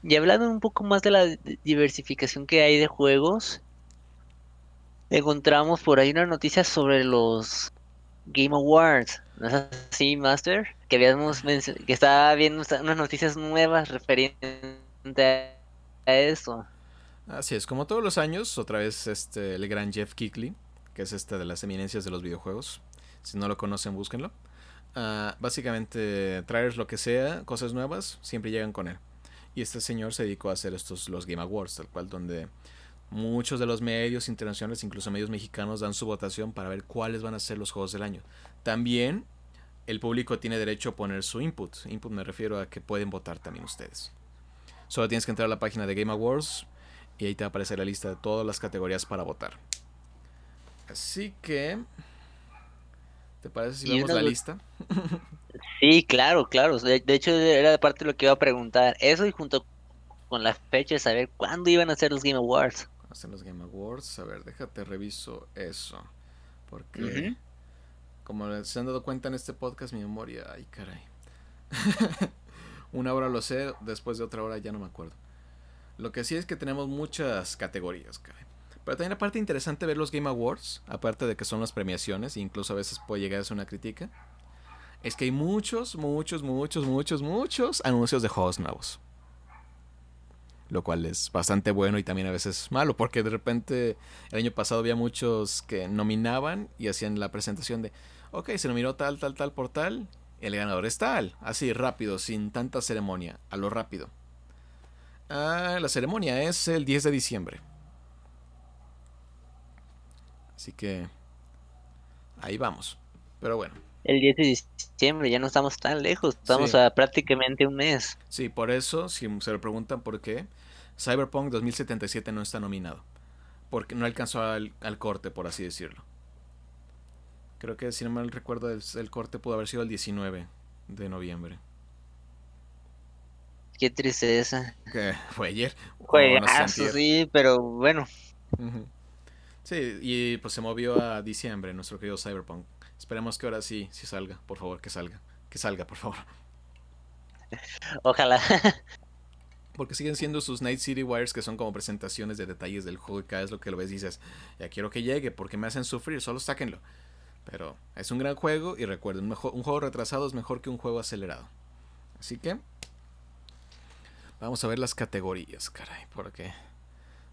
y hablando un poco más de la diversificación que hay de juegos, encontramos por ahí una noticia sobre los Game Awards, ¿no es así, Master? Que habíamos que estaba viendo unas noticias nuevas referente a eso. Así es, como todos los años, otra vez este el gran Jeff Kickley, que es este de las eminencias de los videojuegos. Si no lo conocen, búsquenlo. Uh, básicamente, traer lo que sea, cosas nuevas, siempre llegan con él. Y este señor se dedicó a hacer estos los Game Awards, tal cual, donde Muchos de los medios internacionales, incluso medios mexicanos, dan su votación para ver cuáles van a ser los juegos del año. También el público tiene derecho a poner su input. Input me refiero a que pueden votar también ustedes. Solo tienes que entrar a la página de Game Awards y ahí te va a aparecer la lista de todas las categorías para votar. Así que... ¿Te parece si vemos la lista? Sí, claro, claro. De, hecho, era de parte de lo que iba a preguntar. Eso y junto con la fecha de saber cuándo iban a ser los Game Awards hacen los Game Awards. A ver, déjate reviso eso. Porque, como se han dado cuenta en este podcast, mi memoria, ay caray. Una hora lo sé, después de otra hora ya no me acuerdo. Lo que sí es que tenemos muchas categorías, caray. Pero también aparte interesante ver los Game Awards, aparte de que son las premiaciones, e incluso a veces puede llegar a ser una crítica, es que hay muchos, muchos, muchos, muchos, muchos anuncios de juegos nuevos lo cual es bastante bueno y también a veces malo, porque de repente el año pasado había muchos que nominaban y hacían la presentación de, ok, se nominó tal, tal, tal por tal, el ganador es tal, así rápido, sin tanta ceremonia, a lo rápido. Ah, la ceremonia es el 10 de diciembre. Así que ahí vamos. Pero bueno. El 10 de diciembre, ya no estamos tan lejos, estamos a prácticamente un mes. Sí, por eso, si se lo preguntan por qué, Cyberpunk 2077 no está nominado. Porque no alcanzó al, corte, por así decirlo. Creo que, si no mal recuerdo, el, corte pudo haber sido el 19 de noviembre. Qué tristeza. Fue ayer. Fue sí, pero bueno. Sí, y pues se movió a diciembre nuestro querido Cyberpunk. Esperemos que ahora sí, sí salga, por favor, que salga. Que salga, por favor. Ojalá. Porque siguen siendo sus Night City Wires que son como presentaciones de detalles del juego y cada vez lo que lo ves dices, ya quiero que llegue porque me hacen sufrir, solo sáquenlo. Pero es un gran juego y recuerden, un, un juego retrasado es mejor que un juego acelerado. Así que vamos a ver las categorías, caray, porque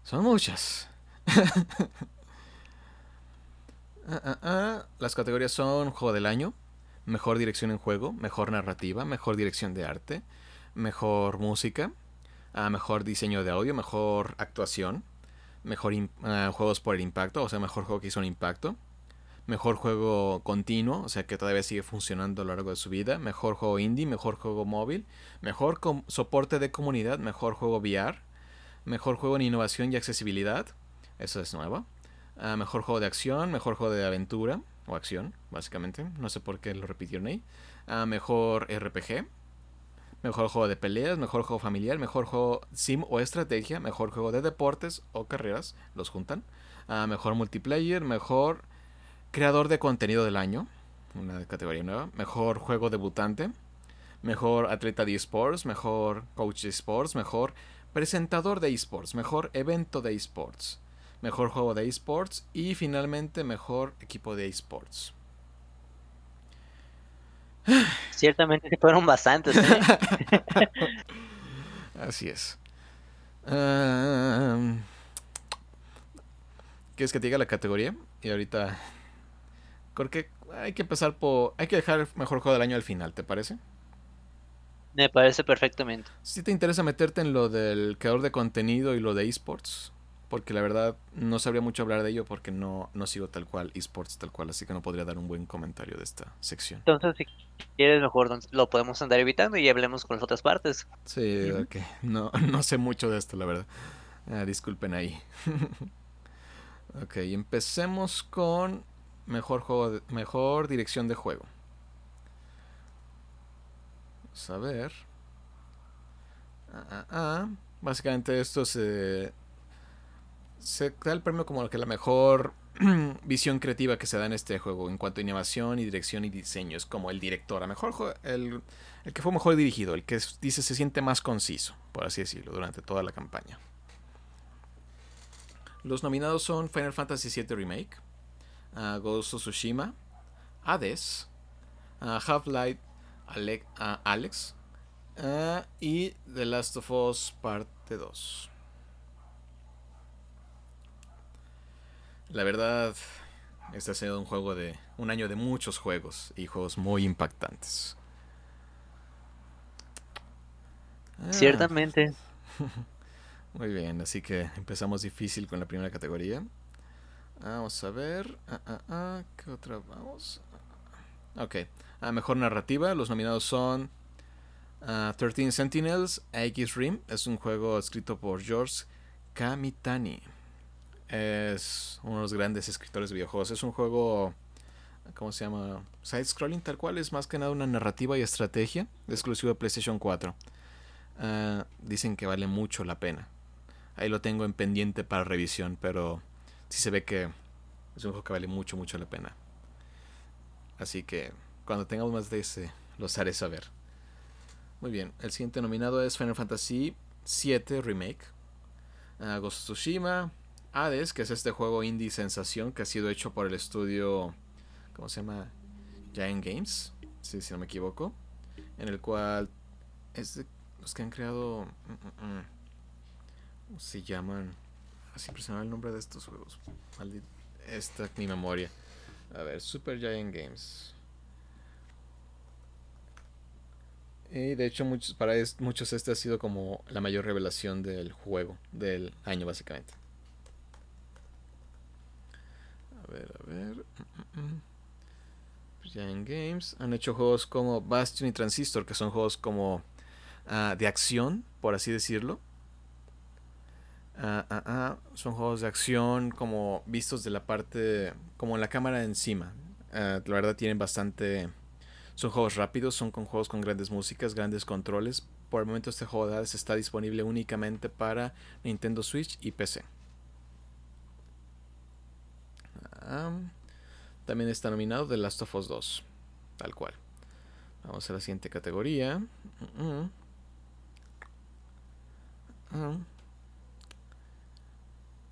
son muchas. Ah, ah, ah. Las categorías son juego del año, mejor dirección en juego, mejor narrativa, mejor dirección de arte, mejor música, mejor diseño de audio, mejor actuación, mejor juegos por el impacto, o sea, mejor juego que hizo un impacto, mejor juego continuo, o sea, que todavía sigue funcionando a lo largo de su vida, mejor juego indie, mejor juego móvil, mejor soporte de comunidad, mejor juego VR, mejor juego en innovación y accesibilidad, eso es nuevo, mejor juego de acción, mejor juego de aventura o acción, básicamente, no sé por qué lo repitieron ahí, mejor RPG, mejor juego de peleas, mejor juego familiar, mejor juego sim o estrategia, mejor juego de deportes o carreras, los juntan, ah, mejor multiplayer, mejor creador de contenido del año, una categoría nueva, mejor juego debutante, mejor atleta de esports, mejor coach de esports, mejor presentador de esports, mejor evento de esports, mejor juego de esports y finalmente mejor equipo de esports. Ciertamente fueron bastantes. ¿eh? Así es. ¿Quieres que te diga la categoría? Y ahorita. Creo que hay que empezar por. Hay que dejar el mejor juego del año al final, ¿te parece? Me parece perfectamente. Si te interesa meterte en lo del creador de contenido y lo de esports, porque la verdad no sabría mucho hablar de ello porque no, no sigo tal cual esports tal cual, así que no podría dar un buen comentario de esta sección. Entonces, si quieres, mejor lo podemos andar evitando y hablemos con las otras partes. Sí, ok. No, no sé mucho de esto, la verdad. Ah, disculpen ahí. ok, empecemos con mejor juego, mejor dirección de juego. Vamos a ver. Ah, ah, ah. Básicamente esto se se da el premio como que la mejor visión creativa que se da en este juego en cuanto a innovación y dirección y diseño. Es como el director, a mejor el, el que fue mejor dirigido, el que dice se siente más conciso, por así decirlo, durante toda la campaña. Los nominados son Final Fantasy VII Remake, uh, Ghost of Tsushima, Hades, Half-Life Alex y The Last of Us Parte 2. La verdad, este ha sido un juego de. un año de muchos juegos y juegos muy impactantes. Ah. Ciertamente. Muy bien, así que empezamos difícil con la primera categoría. Vamos a ver. Ah, ah, ah, ¿Qué otra vamos? Ok. A mejor narrativa. Los nominados son 13 Sentinels, X Rim. Es un juego escrito por George Kamitani es uno de los grandes escritores de videojuegos. Es un juego, ¿cómo se llama? Side-scrolling, tal cual. Es más que nada una narrativa y estrategia exclusivo de PlayStation 4. Ah, dicen que vale mucho la pena. Ahí lo tengo en pendiente para revisión, pero sí se ve que es un juego que vale mucho, mucho la pena. Así que cuando tengamos más de ese, los haré saber. Muy bien, el siguiente nominado es Final Fantasy VII Remake. Uh, Ghost of Tsushima, Hades, que es este juego indie sensación que ha sido hecho por el estudio, ¿cómo se llama? Giant Games, si no me equivoco, en el cual es de los que han creado, mm, mm, mm, ¿cómo se llaman? Así impresionaba el nombre de estos juegos. Esta es mi memoria. A ver, Super Giant Games. Y de hecho, muchos, para muchos este ha sido como la mayor revelación del juego, del año básicamente. A ver, a ver. Giant Games han hecho juegos como Bastion y Transistor, que son juegos como ah, de acción, por así decirlo. Ah, ah, son juegos de acción como vistos de la parte, como en la cámara encima. la verdad tienen bastante... Son juegos rápidos, son con juegos con grandes músicas, grandes controles. Por el momento este juego de está disponible únicamente para Nintendo Switch y PC también está nominado The Last of Us 2. Tal cual. Vamos a la siguiente categoría.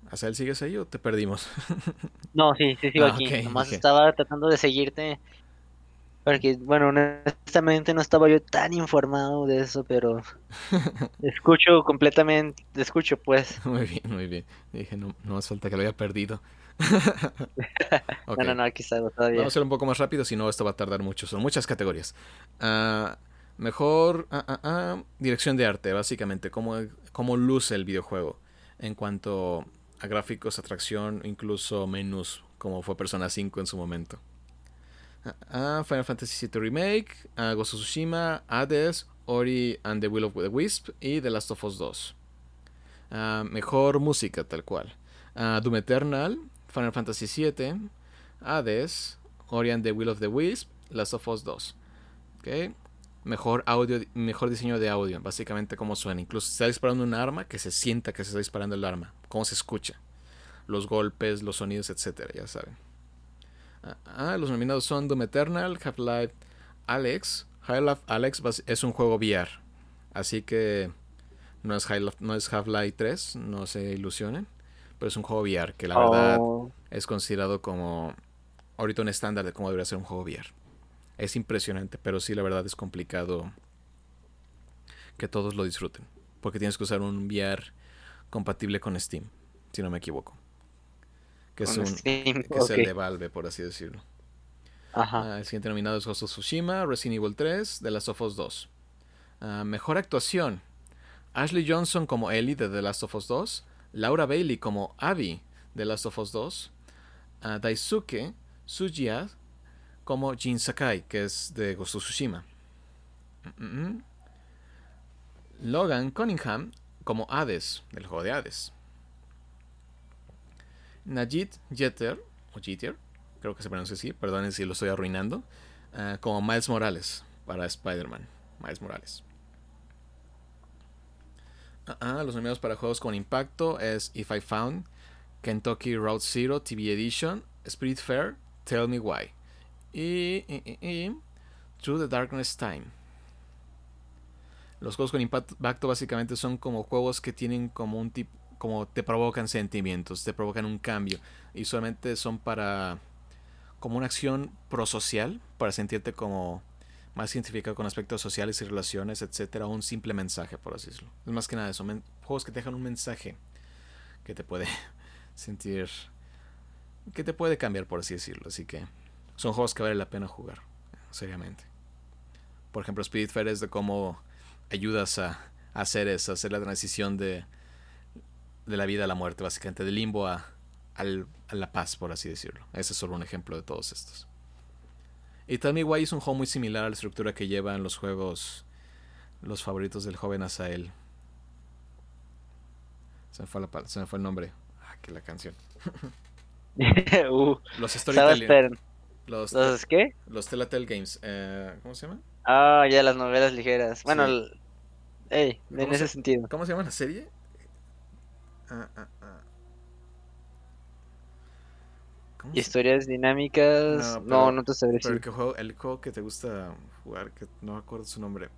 ¿Hasta él sigues ahí o te perdimos? no, sí, sí sigo ah, aquí. Nomás estaba tratando de seguirte. Porque, bueno, honestamente no estaba yo tan informado de eso, pero escucho completamente, escucho pues. Muy bien, muy bien. Dije, no, no hace falta que lo haya perdido. No, no, no, aquí está todavía. Vamos a ser un poco más rápido, si no, esto va a tardar mucho. Son muchas categorías. Ah, mejor ah, ah, dirección de arte, básicamente. Cómo, cómo luce el videojuego en cuanto a gráficos, atracción, incluso menús, como fue Persona 5 en su momento. Final Fantasy VII Remake, Ghost of Tsushima, Hades, Ori and the Will of the Wisp y The Last of Us 2. mejor música, tal cual. Doom Eternal, Final Fantasy VII, Hades, Ori and the Will of the Wisp, Last of Us 2. Mejor audio, mejor diseño de audio, básicamente cómo suena. Incluso si está disparando un arma, que se sienta que se está disparando el arma, cómo se escucha. Los golpes, los sonidos, etcétera, ya saben. Ah, los nominados son Doom Eternal, Half-Life Alex. Half-Life Alex es un juego VR. Así que no es, no es Half-Life 3, no se ilusionen. Pero es un juego VR que la verdad oh. es considerado como ahorita un estándar de cómo debería ser un juego VR. Es impresionante, pero sí la verdad es complicado que todos lo disfruten. Porque tienes que usar un VR compatible con Steam, si no me equivoco. Que es, un, que es el de Valve, por así decirlo. Ajá. Ah, el siguiente nominado es Ghost of Tsushima, Resident Evil 3, The Last of Us 2. Ah, mejor actuación. Ashley Johnson como Ellie de The Last of Us 2. Laura Bailey como Abby de The Last of Us 2. Uh, Daisuke Tsujiya como Jin Sakai, que es de Ghost of Tsushima. Logan Cunningham como Hades, del juego de Hades. Najit Jeter, o Jeter, creo que se pronuncia así, perdonen si lo estoy arruinando, uh, como Miles Morales para Spider-Man. Miles Morales. Ah, los nominados para juegos con impacto es If I Found, Kentucky Route Zero TV Edition, Spirit Fair, Tell Me Why y, y, Through the Darkness Time. Los juegos con impacto básicamente son como juegos que tienen como un tipo, como te provocan sentimientos, te provocan un cambio y solamente son para como una acción prosocial, para sentirte como más identificado con aspectos sociales y relaciones, etcétera, un simple mensaje, por así decirlo. Es más que nada eso, juegos que te dejan un mensaje que te puede sentir, que te puede cambiar, por así decirlo. Así que son juegos que vale la pena jugar, seriamente. Por ejemplo, Spirit Fair es de cómo ayudas a, hacer eso, hacer la transición de, de la vida a la muerte, básicamente, del limbo a, a la paz, por así decirlo. Ese es solo un ejemplo de todos estos. Y Tell Me Why es un juego muy similar a la estructura que llevan los juegos, los favoritos del joven Asael. Se me fue, la, se me fue el nombre. Ah, que la canción. uh, los Storytelling. Los, ¿Los qué? Los Telltale Games. Eh, ¿Cómo se llama? Ah, ya las novelas ligeras. Bueno, en ese sentido. ¿Cómo se llama la serie? Ah, ah, ah. Historias dinámicas. No, no, te sabré decir. El juego, el juego que te gusta jugar, que no me acuerdo su nombre.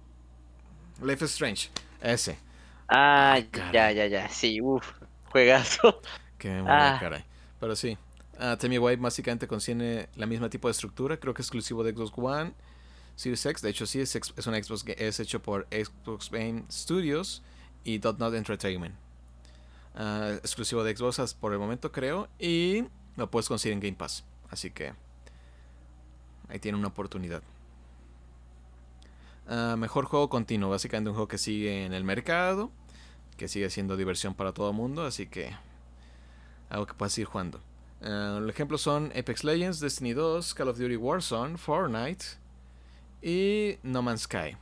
Life is Strange. Ese. Ah, ya, ya, ya. Sí, uff. Juegazo. Qué ah. caray. Pero sí. Uh, Tell White básicamente contiene la misma tipo de estructura. Creo que es exclusivo de Xbox One. Series X. De hecho, sí, es, es un Xbox. Es hecho por Xbox Game Studios y Dot Not Entertainment. Uh, exclusivo de Xbox por el momento, creo. Y lo puedes conseguir en Game Pass. Así que ahí tiene una oportunidad. Ah, mejor juego continuo. Básicamente un juego que sigue en el mercado. Que sigue siendo diversión para todo el mundo. Así que algo que puedas ir jugando. Uh, los ejemplos son Apex Legends, Destiny 2, Call of Duty Warzone, Fortnite y No Man's Sky.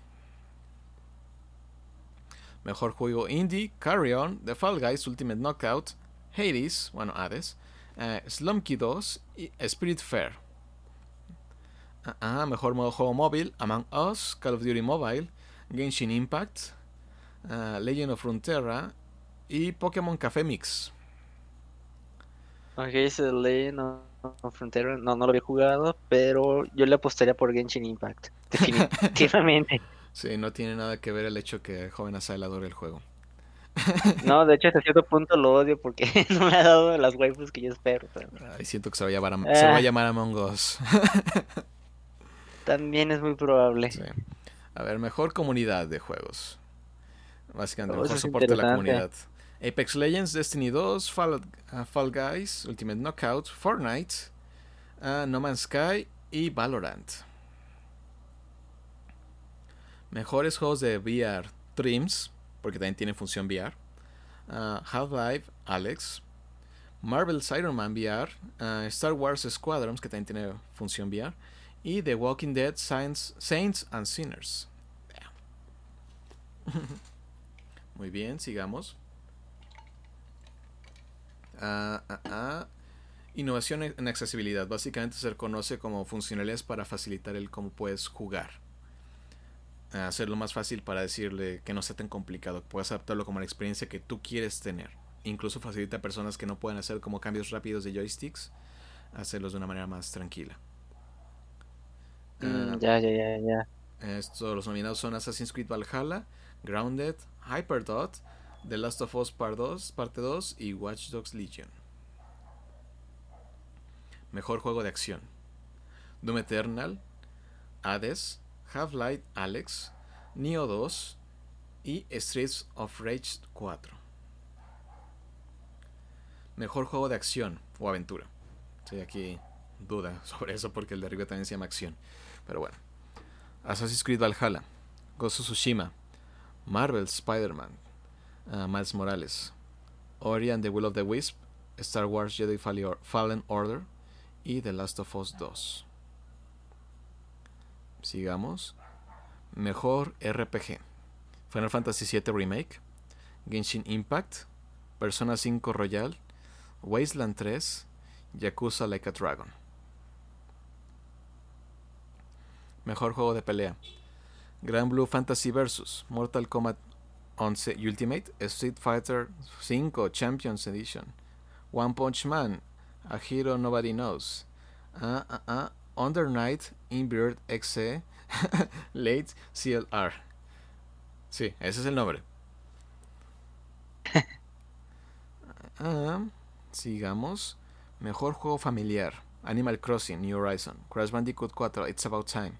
Mejor juego indie, Carry On, The Fall Guys Ultimate Knockout, Hades, bueno, Hades, uh, Slumkey 2 y Spirit Fair. Ah, mejor modo juego móvil, Among Us, Call of Duty Mobile, Genshin Impact, uh, Legend of Frontera y Pokémon Café Mix. Ok, ese Legend of Frontera no, no lo había jugado, pero yo le apostaría por Genshin Impact, definitivamente. Sí, no tiene nada que ver el hecho que Joven Asael adore el juego. No, de hecho hasta cierto punto lo odio porque no me ha dado las waifus que yo espero. siento que se va a llamar, se va a, ah. llamar Among Us. También es muy probable. A ver, mejor comunidad de juegos. Básicamente, oh, mejor soporte de la comunidad. Apex Legends, Destiny 2, Fall, uh, Fall Guys, Ultimate Knockout, Fortnite, uh, No Man's Sky y Valorant. Mejores juegos de VR Dreams, porque también tiene función VR. Uh, Half-Life, Alex. Marvel Iron Man VR. Star Wars Squadrons, que también tiene función VR y The Walking Dead Saints, and Sinners. Muy bien, sigamos. Ah, ah, ah. Innovación en accesibilidad. Básicamente se conoce como funcionalidades para facilitar el cómo puedes jugar. Hacerlo más fácil para decirle que no sea tan complicado, puedas adaptarlo como la experiencia que tú quieres tener. Incluso facilita a personas que no pueden hacer como cambios rápidos de joysticks, hacerlos de una manera más tranquila. Mm, ah, ya, ya, ya, ya. Estos, los nominados son Assassin's Creed Valhalla, Grounded, Hyperdot, The Last of Us Part 2, Parte 2 y Watch Dogs Legion. Mejor juego de acción. Doom Eternal, Hades, Half-Life Alex, Neo 2 y Streets of Rage 4. Mejor juego de acción o aventura. Estoy aquí duda sobre eso porque el de arriba también se llama acción. Pero bueno. Assassin's Creed Valhalla, Ghost of Tsushima, Marvel Spider-Man, uh, Miles Morales, Ori and the Will of the Wisp, Star Wars Jedi Fallen Order y The Last of Us 2. Sigamos. Mejor RPG. Final Fantasy VII Remake, Genshin Impact, Persona 5 Royal, Wasteland 3, Yakuza Like a Dragon. Mejor juego de pelea. Grand Blue Fantasy vs. Mortal Kombat 11 Ultimate, Street Fighter 5 Champions Edition, One Punch Man, A Hero Nobody Knows, uh, uh, uh, Under Night, Inbird XE, Late CLR. Sí, ese es el nombre. sigamos. Mejor juego familiar. Animal Crossing, New Horizon, Crash Bandicoot 4, It's About Time,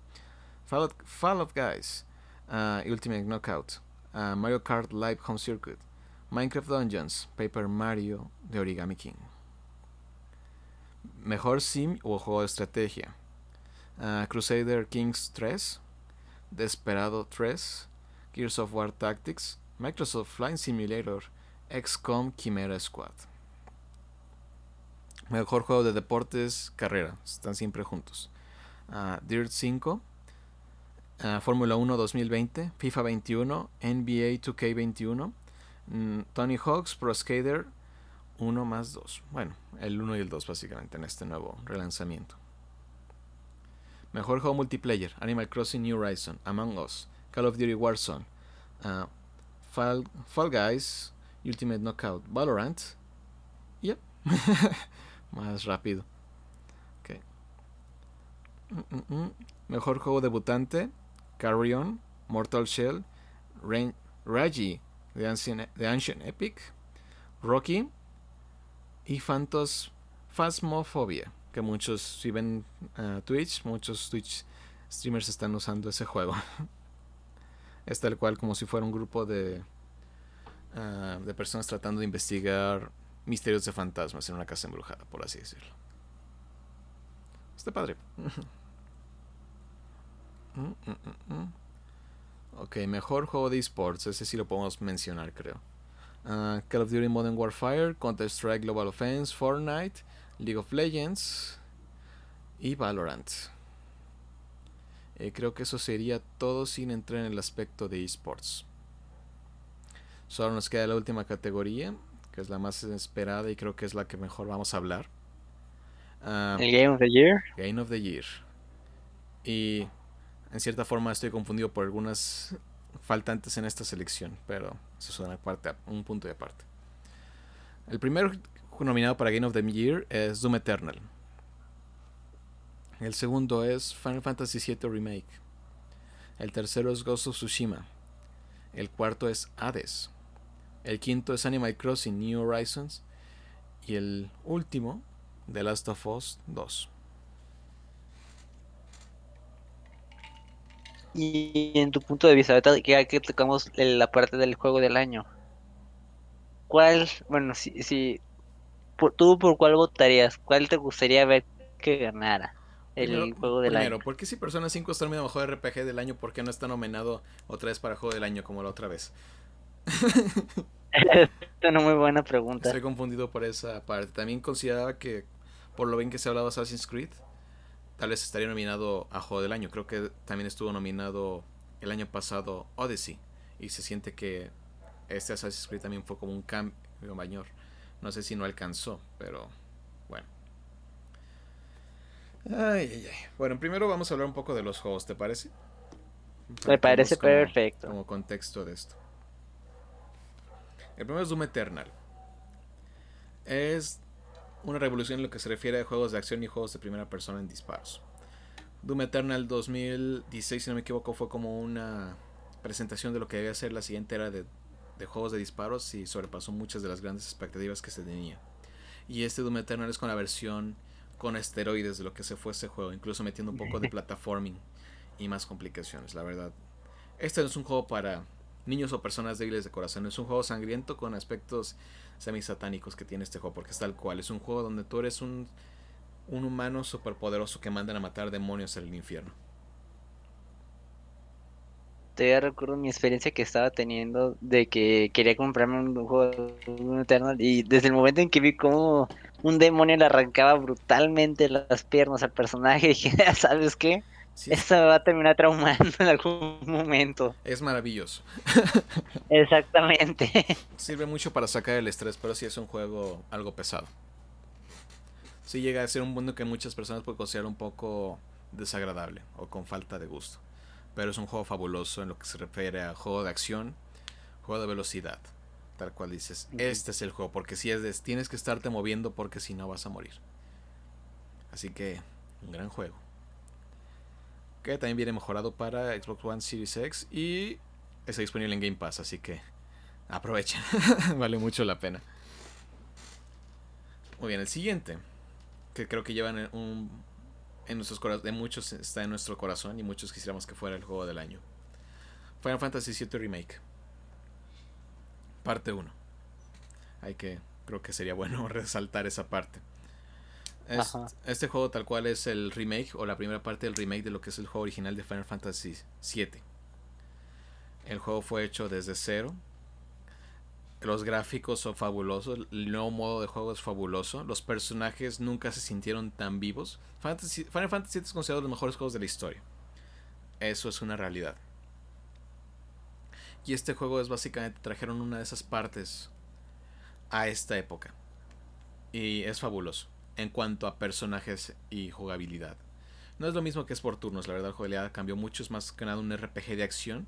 Fall of, Guys, uh, Ultimate Knockout, uh, Mario Kart Live Home Circuit, Minecraft Dungeons, Paper Mario de Origami King. Mejor sim o juego de estrategia. Uh, Crusader Kings 3, Desperado 3, Gears of War Tactics, Microsoft Flying Simulator, XCOM Chimera Squad. Mejor juego de deportes, carrera, están siempre juntos. Dirt 5, uh, Fórmula 1 2020, FIFA 21, NBA 2K21, mm, Tony Hawk's Pro Skater 1 más 2. Bueno, el 1 y el 2 básicamente en este nuevo relanzamiento. Mejor juego multiplayer, Animal Crossing New Horizon, Among Us, Call of Duty Warzone, uh, Fall, Guys, Ultimate Knockout, Valorant. Yep. Más rápido. Okay. Mm, mm, mm. Mejor juego debutante, Carrion, Mortal Shell, Raji, The Ancient, Epic, Rocky y Phantos Phasmophobia, que muchos, si ven uh, Twitch, muchos Twitch streamers están usando ese juego. es tal cual como si fuera un grupo de, uh, de personas tratando de investigar misterios de fantasmas en una casa embrujada, por así decirlo. Está padre. Mm, mm, mm, ok, mejor juego de esports. Ese sí lo podemos mencionar, creo. Ah, Call of Duty Modern Warfare, Counter-Strike Global Offense, Fortnite, League of Legends y Valorant. Eh, creo que eso sería todo sin entrar en el aspecto de esports. Solo nos queda la última categoría, que es la más esperada y creo que es la que mejor vamos a hablar. Ah, el Game of the Year. Game of the Year. Y en cierta forma estoy confundido por algunas faltantes en esta selección, pero eso es una parte, un punto de aparte. El primero nominado para Game of the Year es Doom Eternal. El segundo es Final Fantasy VII Remake. El tercero es Ghost of Tsushima. El cuarto es Hades. El quinto es Animal Crossing New Horizons. Y el último, The Last of Us 2. Y en tu punto de vista, ahorita que, que tocamos la parte del juego del año, ¿cuál, bueno, si, si tú por cuál votarías? ¿Cuál te gustaría ver que ganara el juego del primero, ¿por qué si Persona 5 está nominado mejor RPG del año, por qué no está nominado otra vez para juego del año como la otra vez? es una muy buena pregunta. Estoy confundido por esa parte. También consideraba que, por lo bien que se ha hablado Assassin's Creed, tal vez estaría nominado a Juego del Año. Creo que también estuvo nominado el año pasado Odyssey. Y se siente que este Assassin's Creed también fue como un cambio mayor. No sé si no alcanzó, pero bueno. Ay, ay, ay. Bueno, primero vamos a hablar un poco de los juegos, ¿te parece? Me parece perfecto. Como contexto de esto. El primero es Doom Eternal. Es una revolución en lo que se refiere a juegos de acción y juegos de primera persona en disparos. Doom Eternal 2016, si no me equivoco, fue como una presentación de lo que debía ser la siguiente era de, juegos de disparos y sobrepasó muchas de las grandes expectativas que se tenía. Y este Doom Eternal es con la versión con esteroides de lo que se fue ese juego, incluso metiendo un poco de plataforming y más complicaciones, la verdad. Este no es un juego para niños o personas débiles de corazón, es un juego sangriento con aspectos semi-satánicos que tiene este juego, porque es tal cual, es un juego donde tú eres un, un humano superpoderoso que mandan a matar demonios en el infierno. Todavía recuerdo mi experiencia que estaba teniendo de que quería comprarme un juego de Eternal y desde el momento en que vi cómo un demonio le arrancaba brutalmente las piernas al personaje, dije, ¿sabes qué? Esto me va a terminar traumando en algún momento. Es maravilloso. Exactamente. Sirve mucho para sacar el estrés, pero sí es un juego algo pesado. Sí llega a ser un mundo que muchas personas pueden considerar un poco desagradable o con falta de gusto. Pero es un juego fabuloso en lo que se refiere a juego de acción, juego de velocidad. Tal cual dices, este es el juego, porque si es de, tienes que estarte moviendo porque si no vas a morir. Así que, un gran juego que también viene mejorado para Xbox One Series X y está disponible en Game Pass, así que aprovechen, vale mucho la pena. Muy bien, el siguiente, que creo que llevan un, en nuestros de muchos está en nuestro corazón y muchos quisiéramos que fuera el juego del año. Final Fantasy VII Remake. Parte 1. Hay que, creo que sería bueno resaltar esa parte este juego tal cual es el remake o la primera parte del remake de lo que es el juego original de Final Fantasy VII. El juego fue hecho desde cero. Los gráficos son fabulosos. El nuevo modo de juego es fabuloso. Los personajes nunca se sintieron tan vivos. Final Fantasy VII es considerado los mejores juegos de la historia. Eso es una realidad. Y este juego es básicamente trajeron una de esas partes a esta época. Y es fabuloso en cuanto a personajes y jugabilidad. No es lo mismo que es por turnos, la verdad la jugabilidad cambió mucho, es más que nada un RPG de acción,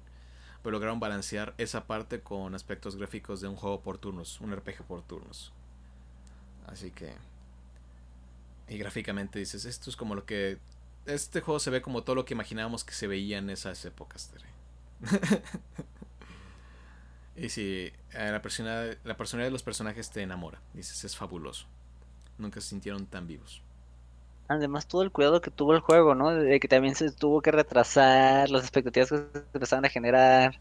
pero lograron balancear esa parte con aspectos gráficos de un juego por turnos, un RPG por turnos. Así que... Y gráficamente dices, esto es como lo que... Este juego se ve como todo lo que imaginábamos que se veía en esas épocas. y si la personalidad, la personalidad de los personajes te enamora, dices, es fabuloso nunca se sintieron tan vivos. Además, todo el cuidado que tuvo el juego, ¿no? De que también se tuvo que retrasar, las expectativas que se empezaron a generar,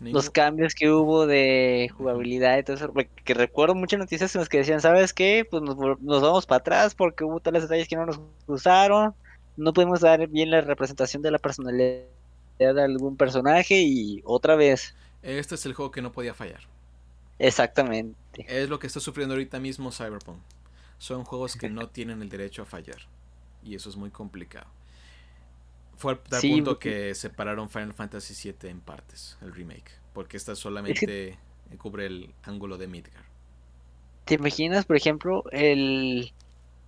los cambios que hubo de jugabilidad y todo eso. Que recuerdo muchas noticias en las que decían, ¿sabes qué? Pues nos, vamos para atrás porque hubo tales detalles que no nos gustaron, no pudimos dar bien la representación de la personalidad de algún personaje y otra vez. Este es el juego que no podía fallar. Exactamente. Es lo que está sufriendo ahorita mismo Cyberpunk son juegos que no tienen el derecho a fallar. Y eso es muy complicado. Fue al punto que separaron Final Fantasy VII en partes, el remake. Porque esta solamente cubre el ángulo de Midgar. ¿Te imaginas, por ejemplo, el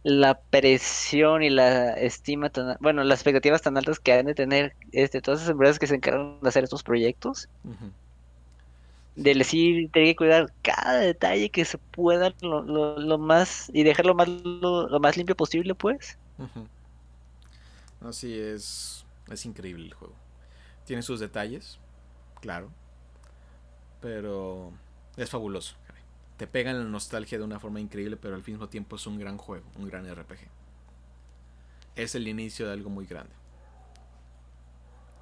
la presión y la estima tan, bueno, las expectativas tan altas que han de tener este, todas esas empresas que se encargan de hacer estos proyectos? de decir, tener que cuidar cada detalle que se pueda lo, lo, más y dejarlo más lo, más limpio posible, pues. Así es, es increíble el juego. Tiene sus detalles, claro, pero es fabuloso. Te pega en la nostalgia de una forma increíble, pero al mismo tiempo es un gran juego, un gran RPG. Es el inicio de algo muy grande.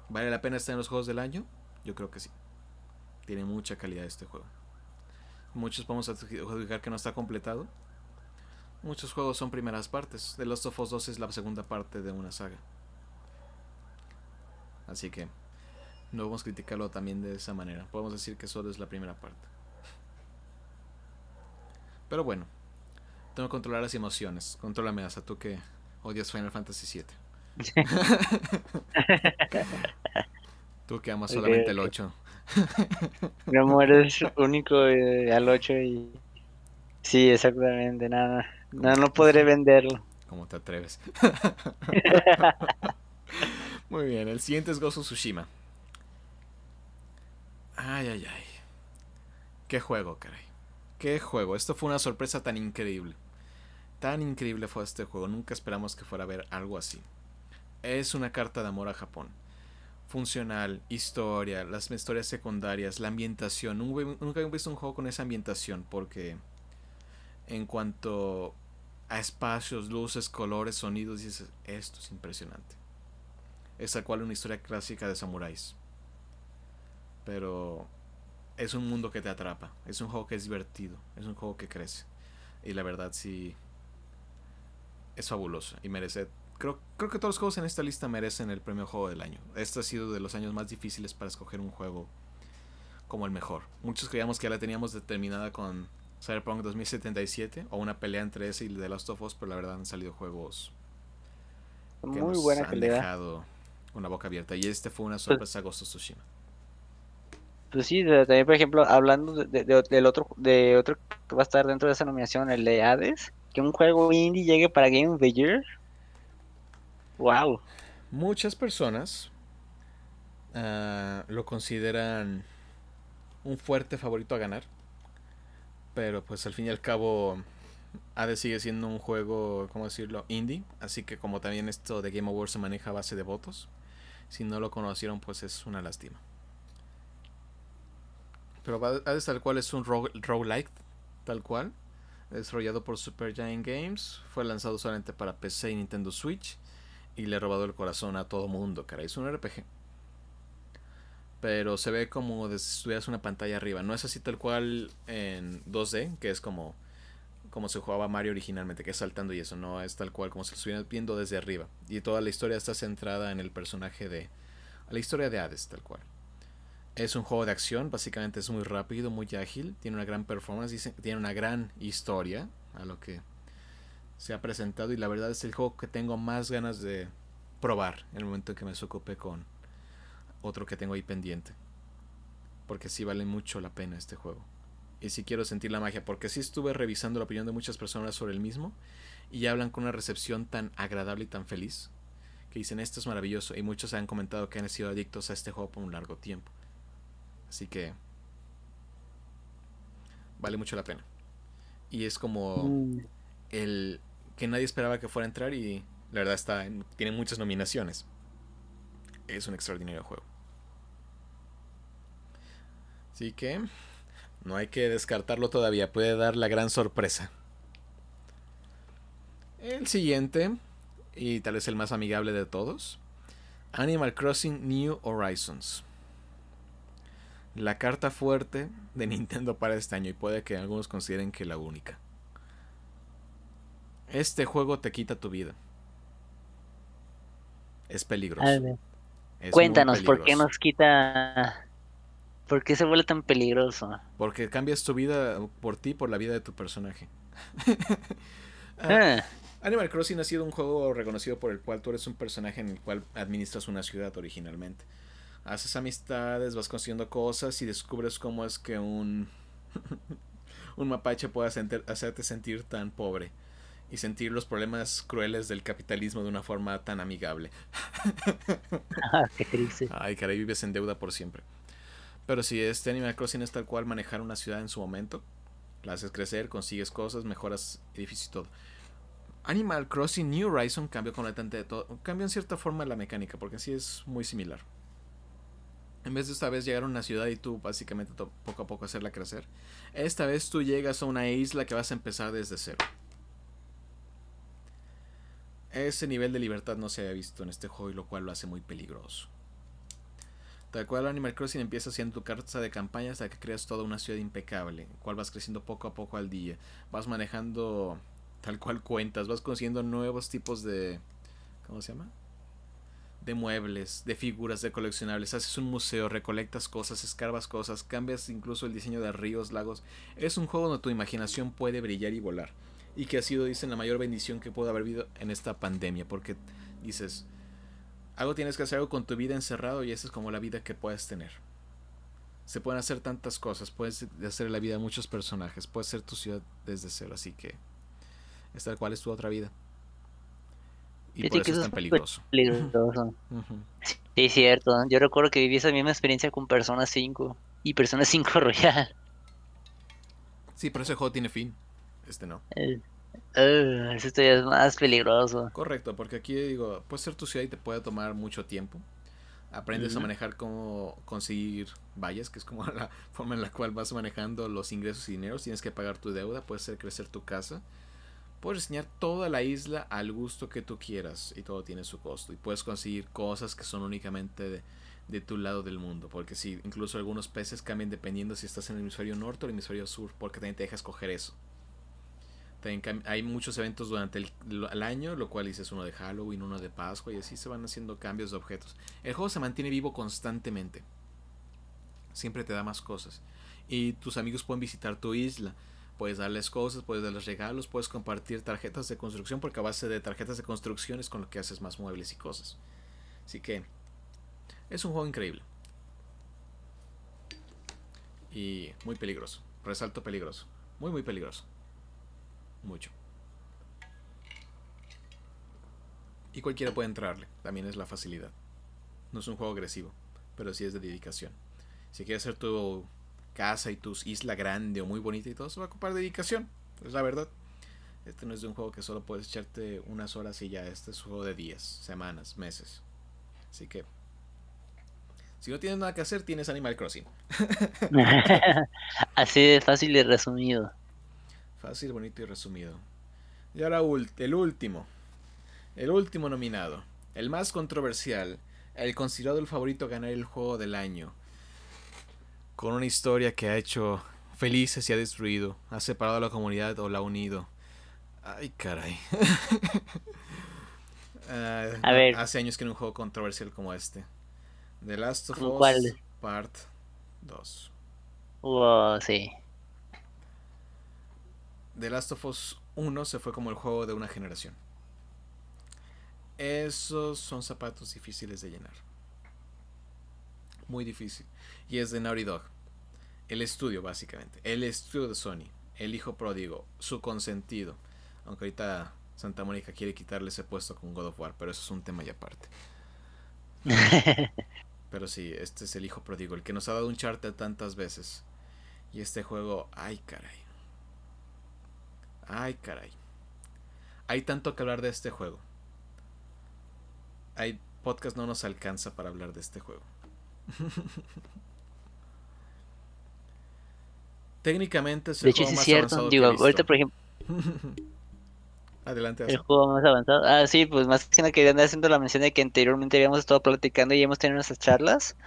¿Vale la pena estar en los juegos del año? Yo creo que sí. Tiene mucha calidad este juego. Muchos podemos adjudicar que no está completado. Muchos juegos son primeras partes. The Last of Us 2 es la segunda parte de una saga. Así que no vamos a criticarlo también de esa manera. Podemos decir que solo es la primera parte. Pero bueno, tengo que controlar las emociones. Contrólame hasta tú que odias Final Fantasy VII. tú que amas solamente el 8. Mi amor es único eh, al 8 y... Sí, exactamente, nada. No, no podré venderlo. ¿Cómo te atreves? Muy bien, el siguiente es Gozo Tsushima. Ay, ay, ay. Qué juego, caray. Qué juego. Esto fue una sorpresa tan increíble. Tan increíble fue este juego. Nunca esperamos que fuera a ver algo así. Es una carta de amor a Japón. Funcional, historia, las historias secundarias, la ambientación. Nunca, he visto un juego con esa ambientación porque en cuanto a espacios, luces, colores, sonidos, dices, esto es impresionante. Es tal cual una historia clásica de samuráis. Pero es un mundo que te atrapa. Es un juego que es divertido. Es un juego que crece. Y la verdad sí es fabuloso y merece creo, creo que todos los juegos en esta lista merecen el premio juego del año. Este ha sido de los años más difíciles para escoger un juego como el mejor. Muchos creíamos que ya la teníamos determinada con Cyberpunk 2077 o una pelea entre ese y The Last of Us, pero la verdad han salido juegos que muy nos buena han dejado una boca abierta y este fue una pues sorpresa Ghost of Tsushima. Pues sí, también por ejemplo, hablando de, del otro de otro que va a estar dentro de esa nominación, el de Hades, que un juego indie llegue para Game of the Year. Wow. Muchas personas ah, lo consideran un fuerte favorito a ganar. Pero pues al fin y al cabo Hades sigue siendo un juego, ¿cómo decirlo? Indie. Así que como también esto de Game Awards se maneja a base de votos. Si no lo conocieron pues es una lástima. Pero Hades tal cual es un roguelike. Tal cual. Desarrollado por Supergiant Games. Fue lanzado solamente para PC y Nintendo Switch y le he robado el corazón a todo mundo, cara. Es un RPG. Pero se ve como si estuvieras una pantalla arriba. No es así tal cual en 2D, que es como, como se jugaba Mario originalmente, que es saltando y eso. No es tal cual como si lo estuvieras viendo desde arriba. Y toda la historia está centrada en el personaje de. La historia de Hades, tal cual. Es un juego de acción, básicamente es muy rápido, muy ágil, tiene una gran performance, tiene una gran historia, a lo que se ha presentado y la verdad es el juego que tengo más ganas de probar en el momento en que me desocupe con otro que tengo ahí pendiente. Porque sí vale mucho la pena este juego. Y sí quiero sentir la magia, porque sí estuve revisando la opinión de muchas personas sobre el mismo y hablan con una recepción tan agradable y tan feliz que dicen esto es maravilloso y muchos han comentado que han sido adictos a este juego por un largo tiempo. Así que vale mucho la pena. Y es como mm. el que nadie esperaba que fuera a entrar y la verdad está tiene muchas nominaciones. Es un extraordinario juego. Así que no hay que descartarlo todavía, puede dar la gran sorpresa. El siguiente, y tal vez el más amigable de todos, Animal Crossing New Horizons. La carta fuerte de Nintendo para este año y puede que algunos consideren que la única. Este juego te quita tu vida. Es peligroso. Cuéntanos, ¿por qué nos quita... ¿Por qué se vuelve tan peligroso? Porque cambias tu vida por ti, por la vida de tu personaje. Ah, ah. Animal Crossing ha sido un juego reconocido por el cual tú eres un personaje en el cual administras una ciudad originalmente. Haces amistades, vas consiguiendo cosas y descubres cómo es que un, un mapache puede hacerte sentir tan pobre y sentir los problemas crueles del capitalismo de una forma tan amigable. ah, qué triste. Ay, caray, vives en deuda por siempre. Pero si este Animal Crossing es tal cual manejar una ciudad en su momento, la haces crecer, consigues cosas, mejoras edificios y todo. Animal Crossing New Horizon cambió completamente de todo. Cambió en cierta forma la mecánica, porque así es muy similar. En vez de esta vez llegar a una ciudad y tú básicamente poco a poco hacerla crecer, esta vez tú llegas a una isla que vas a empezar desde cero. Ese nivel de libertad no se había visto en este juego y lo cual lo hace muy peligroso. Tal cual Animal Crossing empieza haciendo tu carta de campaña hasta que creas toda una ciudad impecable, cual vas creciendo poco a poco al día. Vas manejando tal cual cuentas, vas consiguiendo nuevos tipos de... ¿Cómo se llama? De muebles, de figuras, de coleccionables. Haces un museo, recolectas cosas, escarbas cosas, cambias incluso el diseño de ríos, lagos. Es un juego donde tu imaginación puede brillar y volar y que ha sido, dicen, la mayor bendición que pudo haber habido en esta pandemia, porque dices, algo tienes que hacer algo con tu vida encerrado y esa es como la vida que puedes tener. Se pueden hacer tantas cosas, puedes hacer la vida de muchos personajes, puedes ser tu ciudad desde cero, así que es tal cual es tu otra vida. Y por eso es tan peligroso. peligroso. Sí, cierto. Yo recuerdo que viví esa misma experiencia con Persona 5 y Persona 5 Royal. Sí, pero ese juego tiene fin. Este no. Uh, ese es más peligroso. Correcto, porque aquí digo, puede ser tu ciudad y te puede tomar mucho tiempo. Aprendes a manejar cómo conseguir vallas, que es como la forma en la cual vas manejando los ingresos y dinero. Tienes que pagar tu deuda, puedes hacer crecer tu casa. Puedes diseñar toda la isla al gusto que tú quieras y todo tiene su costo. Y puedes conseguir cosas que son únicamente de, tu lado del mundo. Porque si incluso algunos peces cambian dependiendo si estás en el hemisferio norte o el hemisferio sur, porque también te deja escoger eso. Hay muchos eventos durante el, año, lo cual dices uno de Halloween, uno de Pascua y así se van haciendo cambios de objetos. El juego se mantiene vivo constantemente. Siempre te da más cosas. Y tus amigos pueden visitar tu isla Puedes darles cosas, puedes darles regalos, puedes compartir tarjetas de construcción, porque a base de tarjetas de construcción es con lo que haces más muebles y cosas. Así que es un juego increíble. Y muy peligroso. Resalto peligroso. Muy, muy peligroso. Mucho. Y cualquiera puede entrarle. También es la facilidad. No es un juego agresivo, pero sí es de dedicación. Si quieres hacer tu casa y tu isla grande o muy bonita y todo, se va a ocupar dedicación. Es la verdad. Este no es de un juego que solo puedes echarte unas horas y ya. Este es un juego de días, semanas, meses. Así que. Si no tienes nada que hacer, tienes Animal Crossing. Así de fácil y resumido. Fácil, bonito y resumido. Y ahora el último. El último nominado. El más controversial. El considerado el favorito a ganar el juego del año con una historia que ha hecho felices y ha destruido, ha separado a la comunidad o la ha unido. Ay, caray. Ah, a ver. Hace años que en un juego controversial como este. The Last of Us Part 2. Wow, sí. The Last of Us 1 se fue como el juego de una generación. Esos son zapatos difíciles de llenar. Muy difícil y es de Naughty Dog. El estudio, básicamente. El estudio de Sony. El hijo pródigo. Su consentido. Aunque ahorita Santa Mónica quiere quitarle ese puesto con God of War, pero eso es un tema ya aparte. pero sí, este es el hijo pródigo, el que nos ha dado un charter tantas veces. Y este juego, ay caray. Ay caray. Hay tanto que hablar de este juego. Hay podcast no nos alcanza para hablar de este juego. Técnicamente es el juego más cierto. Digo, ahorita, por ejemplo. Adelante. El juego más avanzado. Ah, sí, pues más que nada quería andar haciendo la mención de que anteriormente habíamos estado platicando y hemos tenido nuestras charlas.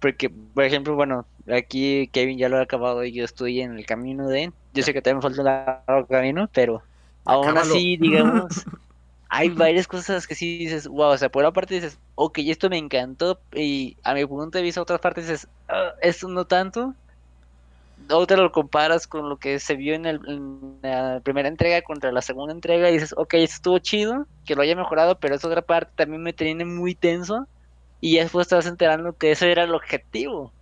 Porque, por ejemplo, bueno, aquí Kevin ya lo ha acabado y yo estoy en el camino de. Yo sé que también me falta un largo camino, pero aún así, digamos, hay varias cosas que sí dices, wow, o sea, por una parte dices, ok, esto me encantó, y a mi punto de vista, otras partes dices, ah, esto no tanto, o te lo comparas con lo que se vio en, el, la primera entrega contra la segunda entrega y dices, ok, esto estuvo chido, que lo haya mejorado, pero esa otra parte también me tiene muy tenso y después te vas enterando que ese era el objetivo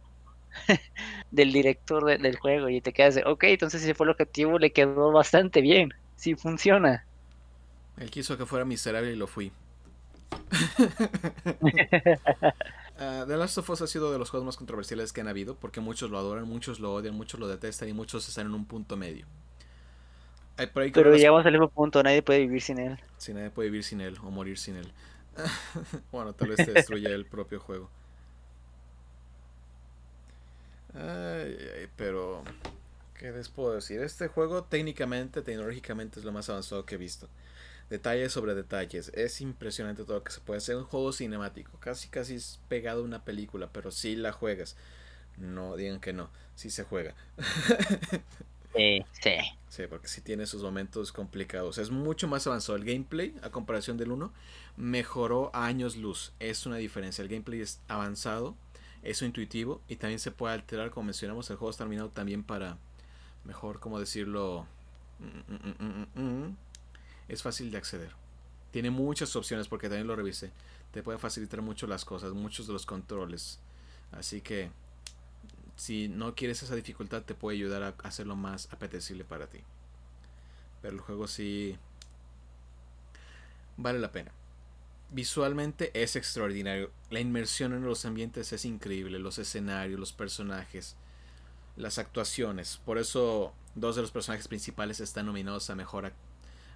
del director del juego y te quedas de, ok, entonces si fue el objetivo le quedó bastante bien, sí funciona. Él quiso que fuera miserable y lo fui. Uh, The Last of Us ha sido de los juegos más controversiales que han habido porque muchos lo adoran, muchos lo odian, muchos lo detestan y muchos están en un punto medio. pero llegamos al mismo punto, nadie puede vivir sin él. Sí, nadie puede vivir sin él o morir sin él. bueno, tal vez te destruya el propio juego. pero, ¿qué les puedo decir? Este juego técnicamente, tecnológicamente es lo más avanzado que he visto detalles sobre detalles. Es impresionante todo lo que se puede hacer. Un juego cinemático, casi casi es pegado a una película, pero si la juegas. No digan que no, si se juega. sí, sí. Sí, porque sí tiene sus momentos complicados. Es mucho más avanzado. El gameplay, a comparación del 1, mejoró a años luz. Es una diferencia. El gameplay es avanzado, es intuitivo y también se puede alterar, como mencionamos, el juego está terminado también para, mejor, como decirlo, mm, mm, mm, es fácil de acceder. Tiene muchas opciones porque también lo revisé. Te puede facilitar mucho las cosas, muchos de los controles. Así que si no quieres esa dificultad te puede ayudar a hacerlo más apetecible para ti. Pero el juego sí vale la pena. Visualmente es extraordinario. La inmersión en los ambientes es increíble. Los escenarios, los personajes. Las actuaciones. Por eso dos de los personajes principales están nominados a mejor,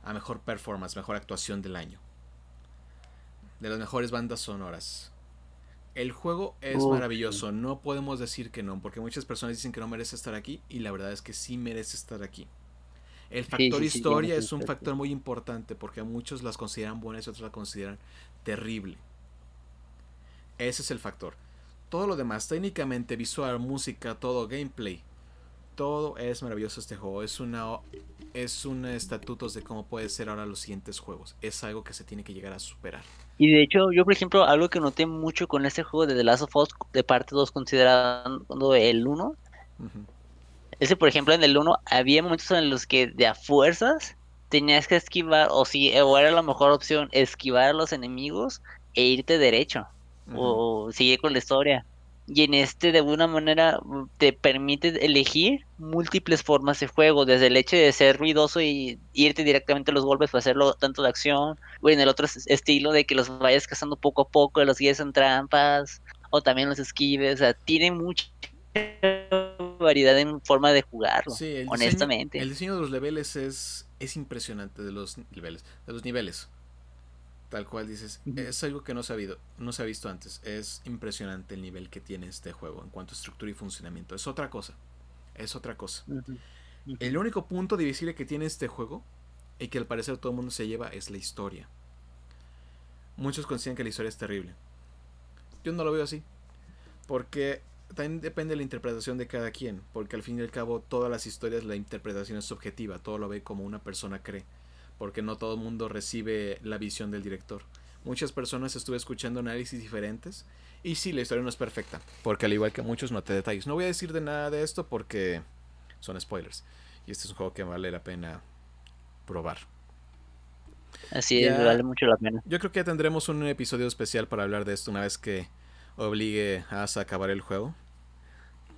a mejor performance, mejor actuación del año. De las mejores bandas sonoras. El juego es maravilloso, no podemos decir que no, porque muchas personas dicen que no merece estar aquí y la verdad es que sí merece estar aquí. El factor historia es un factor muy importante porque muchos las consideran buenas y otros la consideran terrible. Ese es el factor. Todo lo demás, técnicamente, visual, música, todo, gameplay, todo es maravilloso este juego. Es una es un estatuto de cómo puede ser ahora los siguientes juegos. Es algo que se tiene que llegar a superar. Y de hecho, yo por ejemplo, algo que noté mucho con este juego de The Last of Us de parte 2 considerando el 1. Ese, por ejemplo, en el 1 había momentos en los que de a fuerzas tenías que esquivar, o si o era la mejor opción, esquivar a los enemigos e irte derecho. O seguir con la historia. Y en este, de alguna manera, te permite elegir múltiples formas de juego, desde el hecho de ser ruidoso y irte directamente a los golpes para hacerlo tanto de acción, o en el otro estilo de que los vayas cazando poco a poco, los guíes en trampas, o también los esquives, o sea, tiene mucha variedad en forma de jugarlo, honestamente. el diseño de los niveles es, es impresionante, de los niveles, de los niveles. Tal cual dices, es algo que no se, ha habido, no se ha visto antes. Es impresionante el nivel que tiene este juego en cuanto a estructura y funcionamiento. Es otra cosa. Es otra cosa. El único punto divisible que tiene este juego y que al parecer todo el mundo se lleva es la historia. Muchos consideran que la historia es terrible. Yo no lo veo así. Porque también depende de la interpretación de cada quien. Porque al fin y al cabo todas las historias la interpretación es subjetiva. Todo lo ve como una persona cree porque no todo el mundo recibe la visión del director. Muchas personas estuve escuchando análisis diferentes y sí, la historia no es perfecta, porque al igual que muchos noté detalles. No voy a decir de nada de esto porque son spoilers y este es un juego que vale la pena probar. Así es, vale mucho la pena. Yo creo que tendremos un episodio especial para hablar de esto una vez que obligue a acabar el juego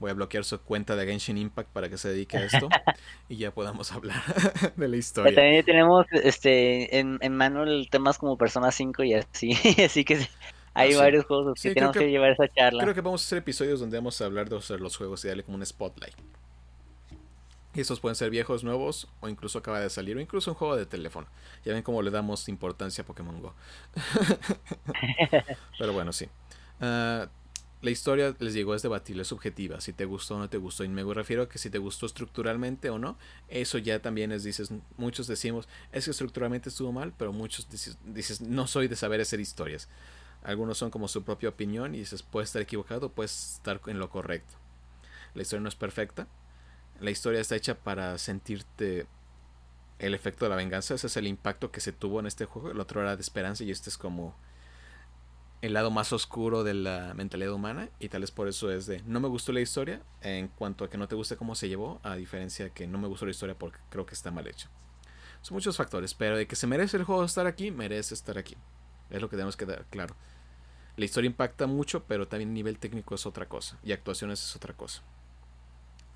voy a bloquear su cuenta de Genshin Impact para que se dedique a esto y ya podamos hablar de la historia. También tenemos este en, en mano temas como Persona 5 y así, así que hay ah, varios juegos que tenemos que, llevar esa charla. Creo que vamos a hacer episodios donde vamos a hablar de los juegos y darle como un spotlight. Y estos pueden ser viejos, nuevos, o incluso acaba de salir, o incluso un juego de teléfono. Ya ven cómo le damos importancia a Pokémon Go. Pero bueno, sí. Uh, la historia, les digo, es debatible, es subjetiva, si te gustó o no te gustó. Y me refiero a que si te gustó estructuralmente o no, eso ya también es, dices, muchos decimos, es que estructuralmente estuvo mal, pero muchos dices, no soy de saber hacer historias. Algunos son como su propia opinión y dices, puedes estar equivocado, puedes estar en lo correcto. La historia no es perfecta, la historia está hecha para sentirte el efecto de la venganza, ese es el impacto que se tuvo en este juego, el otro era de esperanza y este es como el lado más oscuro de la mentalidad humana y tal vez por eso es de no me gustó la historia en cuanto a que no te gusta cómo se llevó a diferencia de que no me gustó la historia porque creo que está mal hecho. Son muchos factores pero de que se merece el juego estar aquí merece estar aquí. Es lo que tenemos que dar claro. La historia impacta mucho pero también a nivel técnico es otra cosa y actuaciones es otra cosa.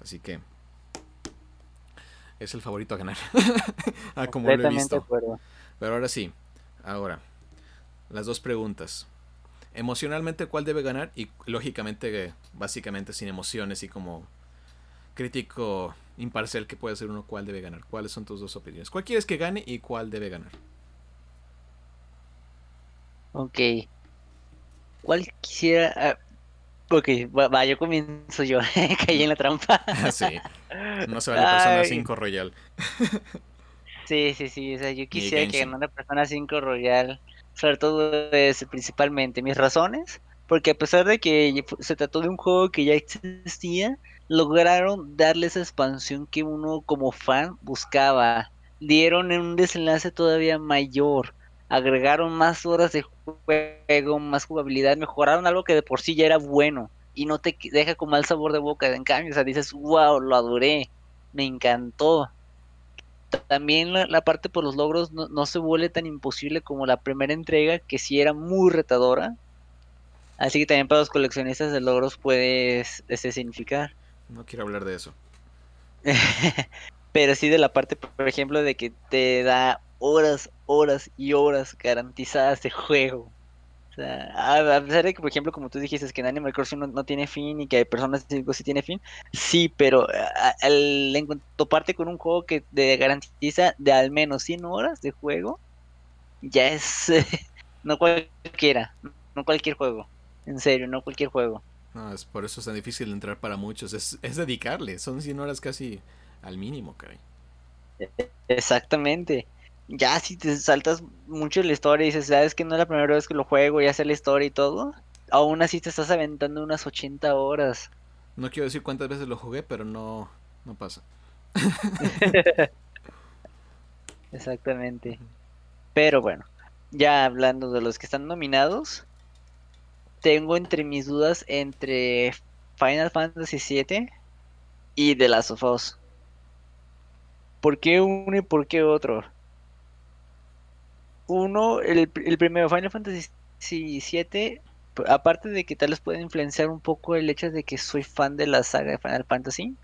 Así que es el favorito a ganar. Ah, como lo he visto. pero ahora sí ahora las dos preguntas emocionalmente cuál debe ganar y lógicamente básicamente sin emociones y como crítico imparcial que puede ser uno cuál debe ganar. ¿Cuáles son tus dos opiniones? ¿Cuál quieres que gane y cuál debe ganar? Ok. ¿Cuál quisiera... Ah, ok, va, yo comienzo yo. Caí en la trampa. sí. No se vale Persona 5 Royal. sí, sí, sí. O sea, yo quisiera que ganara Persona 5 Royal sobre todo es principalmente mis razones, porque a pesar de que se trató de un juego que ya existía, lograron darle esa expansión que uno como fan buscaba. Dieron un desenlace todavía mayor, agregaron más horas de juego, más jugabilidad, mejoraron algo que de por sí ya era bueno y no te deja con mal sabor de boca. En cambio, o sea, dices, wow, lo adoré, me encantó también la, parte por los logros no, se vuelve tan imposible como la primera entrega, que sí era muy retadora. Así que también para los coleccionistas de logros puede ese significar. No quiero hablar de eso. Pero sí de la parte, por ejemplo, de que te da horas, horas y horas garantizadas de juego. A pesar de que, por ejemplo, como tú dijiste, que en Animal Crossing no, tiene fin y que hay personas que sí tiene fin, sí, pero al en toparte con un juego que te garantiza de al menos 100 horas de juego, ya es no cualquiera, no cualquier juego, en serio, no cualquier juego. No, es por eso es tan difícil entrar para muchos, es, es dedicarle, son 100 horas casi al mínimo, caray. Exactamente ya si te saltas mucho la historia y dices, sabes que no es la primera vez que lo juego, ya sé la historia y todo, aún así te estás aventando unas 80 horas. No quiero decir cuántas veces lo jugué, pero no, no pasa. Exactamente. Pero bueno, ya hablando de los que están nominados, tengo entre mis dudas entre Final Fantasy VII y The Last of Us. ¿Por qué uno y por qué otro? Uno, el, el primero, Final Fantasy VII, aparte de que tal vez puede influenciar un poco el hecho de que soy fan de la saga de Final Fantasy,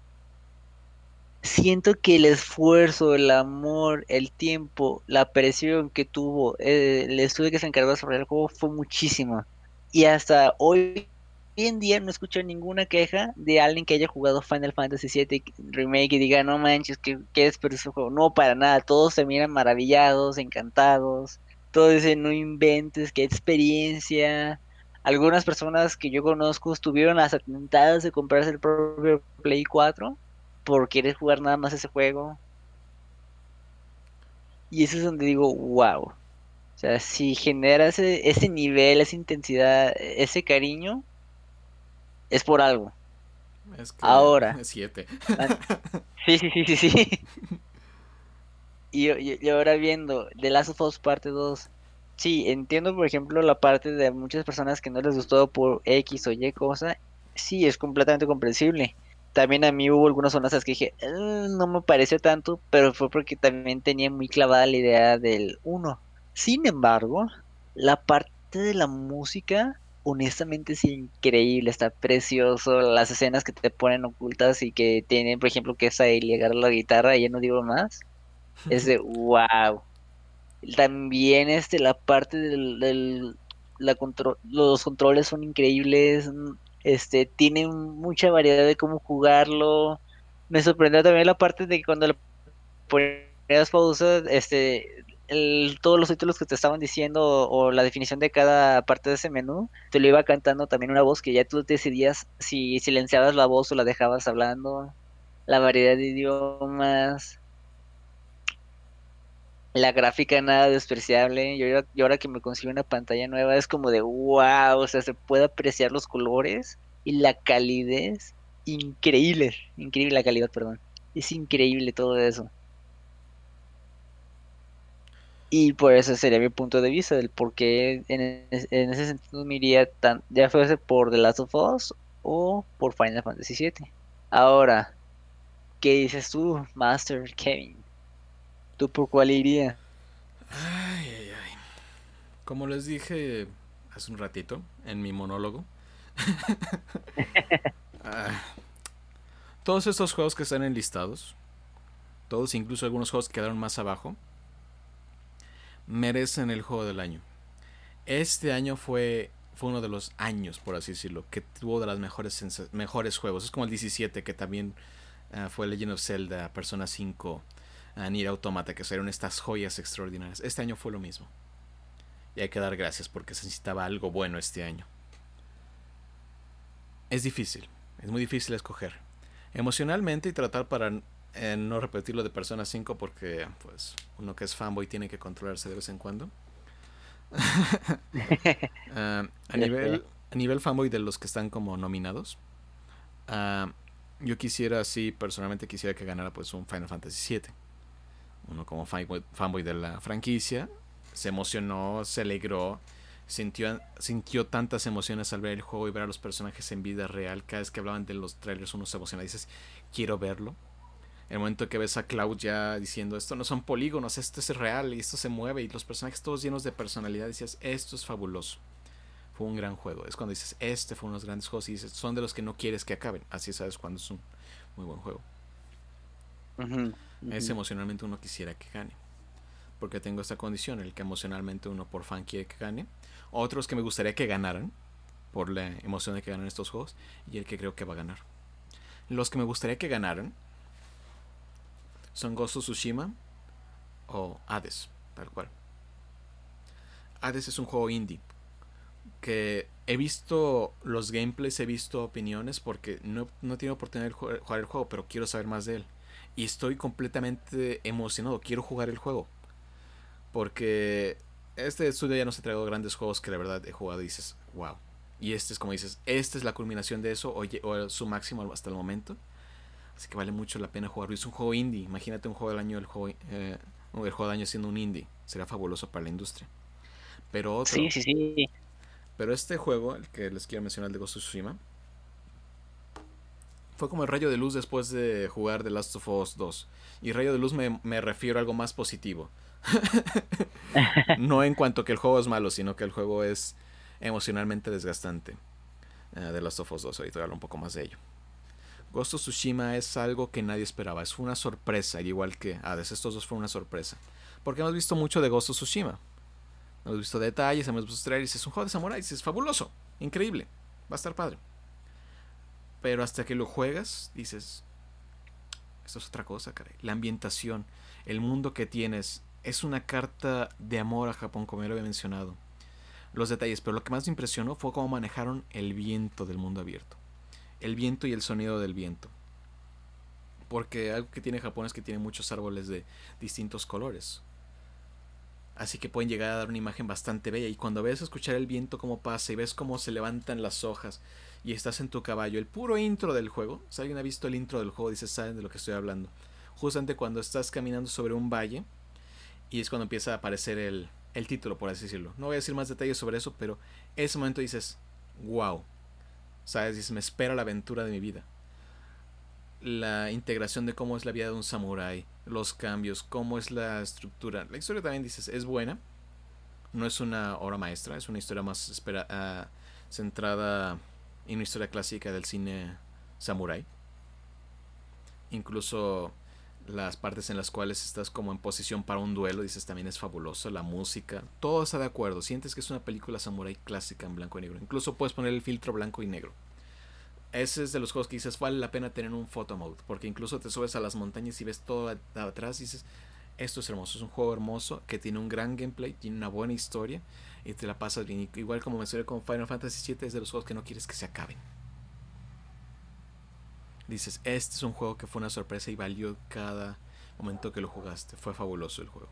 siento que el esfuerzo, el amor, el tiempo, la presión que tuvo eh, el estudio que se encargó sobre el juego fue muchísima. Y hasta hoy en día no escucho ninguna queja de alguien que haya jugado Final Fantasy VII Remake y diga, no manches, ¿qué, qué es pero juego? No, para nada, todos se miran maravillados, encantados, todos dicen, no inventes, qué experiencia. Algunas personas que yo conozco estuvieron las atentadas de comprarse el propio Play 4 por querer jugar nada más ese juego. Y eso es donde digo, wow. O sea, si genera ese, ese nivel, esa intensidad, ese cariño, es por algo. Es que ahora. Siete. Ah, sí, sí, sí, sí, sí. Y, ahora viendo The Last of Us parte 2. Sí, entiendo, por ejemplo, la parte de muchas personas que no les gustó por X o Y cosa. Sí, es completamente comprensible. También a mí hubo algunas zonas que dije, eh, no me pareció tanto, pero fue porque también tenía muy clavada la idea del 1. Sin embargo, la parte de la música honestamente es increíble, está precioso, las escenas que te ponen ocultas y que tienen, por ejemplo, que es ahí llegar a la guitarra y ya no digo más, es de wow. También este, la parte del, la los controles son increíbles, este, tienen mucha variedad de cómo jugarlo. Me sorprendió también la parte de que cuando le ponías pausa, este, todos los títulos que te estaban diciendo o, la definición de cada parte de ese menú, te lo iba cantando también una voz que ya tú decidías si silenciabas la voz o la dejabas hablando, la variedad de idiomas, la gráfica nada despreciable. Yo, yo ahora que me consigo una pantalla nueva es como de wow, o sea, se puede apreciar los colores y la calidez. Increíble, increíble la calidad, perdón. Es increíble todo eso. Y por eso sería mi punto de vista del por qué en, ese sentido me iría tan, ya fuese por The Last of Us o por Final Fantasy VII. Ahora, ¿qué dices tú, Master Kevin? ¿Tú por cuál iría? Ay, ay, ay. Como les dije hace un ratito en mi monólogo, ah, todos estos juegos que están enlistados, todos, incluso algunos juegos que quedaron más abajo, merecen el juego del año. Este año fue, fue uno de los años, por así decirlo, que tuvo de los mejores, mejores juegos. Es como el 17, que también ah, fue Legend of Zelda, Persona 5, uh, Nier Automata, que fueron estas joyas extraordinarias. Este año fue lo mismo. Y hay que dar gracias porque se necesitaba algo bueno este año. Es difícil, es muy difícil escoger. Emocionalmente y tratar para no repetirlo de Persona 5 porque pues uno que es fanboy tiene que controlarse de vez en cuando. Ah, a, nivel, a nivel fanboy de los que están como nominados, ah, yo quisiera, sí, personalmente quisiera que ganara pues un Final Fantasy VII. Uno como fanboy, fanboy de la franquicia, se emocionó, se alegró, sintió, sintió tantas emociones al ver el juego y ver a los personajes en vida real. Cada vez que hablaban de los trailers uno se emociona y dices, quiero verlo el momento que ves a Cloud ya diciendo esto no son polígonos, esto es real y esto se mueve y los personajes todos llenos de personalidad, decías, esto es fabuloso. Fue un gran juego. Es cuando dices, este fue uno de los grandes juegos y dices, son de los que no quieres que acaben. Así sabes cuando es un muy buen juego. Es emocionalmente uno quisiera que gane. porque tengo esta condición, el que emocionalmente uno por fan quiere que gane, otros que me gustaría que ganaran, por la emoción de que ganen estos juegos, y el que creo que va a ganar. Los que me gustaría que ganaran son of Tsushima o Hades, tal cual. Hades es un juego indie que he visto los gameplays, he visto opiniones porque no, no he tenido oportunidad de jugar el juego, pero quiero saber más de él. Y estoy completamente emocionado, quiero jugar el juego. Porque este estudio ya nos ha traído grandes juegos que de verdad he jugado y dices, wow. Y este es como dices, esta es la culminación de eso, o, su máximo hasta el momento. Así que vale mucho la pena jugarlo. Es un juego indie. Imagínate un juego del año, el juego, eh, el juego del año siendo un indie. Sería fabuloso para la industria. Pero otro. Sí, sí, sí. Pero este juego, el que les quiero mencionar, el de Ghost of Tsushima, fue como el rayo de luz después de jugar The Last of Us 2. Y rayo de luz me, me refiero a algo más positivo. no en cuanto que el juego es malo, sino que el juego es emocionalmente desgastante. Uh, The Last of Us 2, ahorita voy a hablar un poco más de ello. Ghost of Tsushima es algo que nadie esperaba, es una sorpresa, igual que Hades, estos dos fueron una sorpresa. Porque hemos visto mucho de Ghost of Tsushima. Hemos visto detalles, hemos visto trailers, es un juego de samuráis, es fabuloso, increíble, va a estar padre. Pero hasta que lo juegas, dices, esto es otra cosa, caray. La ambientación, el mundo que tienes, es una carta de amor a Japón, como ya lo había mencionado. Los detalles, pero lo que más me impresionó fue cómo manejaron el viento del mundo abierto. El viento y el sonido del viento. Porque algo que tiene Japón es que tiene muchos árboles de distintos colores. Así que pueden llegar a dar una imagen bastante bella. Y cuando ves escuchar el viento como pasa y ves cómo se levantan las hojas y estás en tu caballo, el puro intro del juego, si alguien ha visto el intro del juego, dice, saben de lo que estoy hablando. Justamente cuando estás caminando sobre un valle y es cuando empieza a aparecer el, el título, por así decirlo. No voy a decir más detalles sobre eso, pero ese momento dices, wow. ¿Sabes? Dices, me espera la aventura de mi vida. La integración de cómo es la vida de un samurái, los cambios, cómo es la estructura. La historia también dices, es buena. No es una obra maestra, es una historia más espera, uh, centrada en una historia clásica del cine samurái. Incluso las partes en las cuales estás como en posición para un duelo, dices también es fabuloso, la música, todo está de acuerdo, sientes que es una película samurai clásica en blanco y negro, incluso puedes poner el filtro blanco y negro. Ese es de los juegos que dices vale la pena tener un photo mode, porque incluso te subes a las montañas y ves todo atrás y dices, esto es hermoso, es un juego hermoso que tiene un gran gameplay, tiene una buena historia y te la pasas bien. Igual como mencioné con Final Fantasy VII, es de los juegos que no quieres que se acaben dices, este es un juego que fue una sorpresa y valió cada momento que lo jugaste. Fue fabuloso el juego.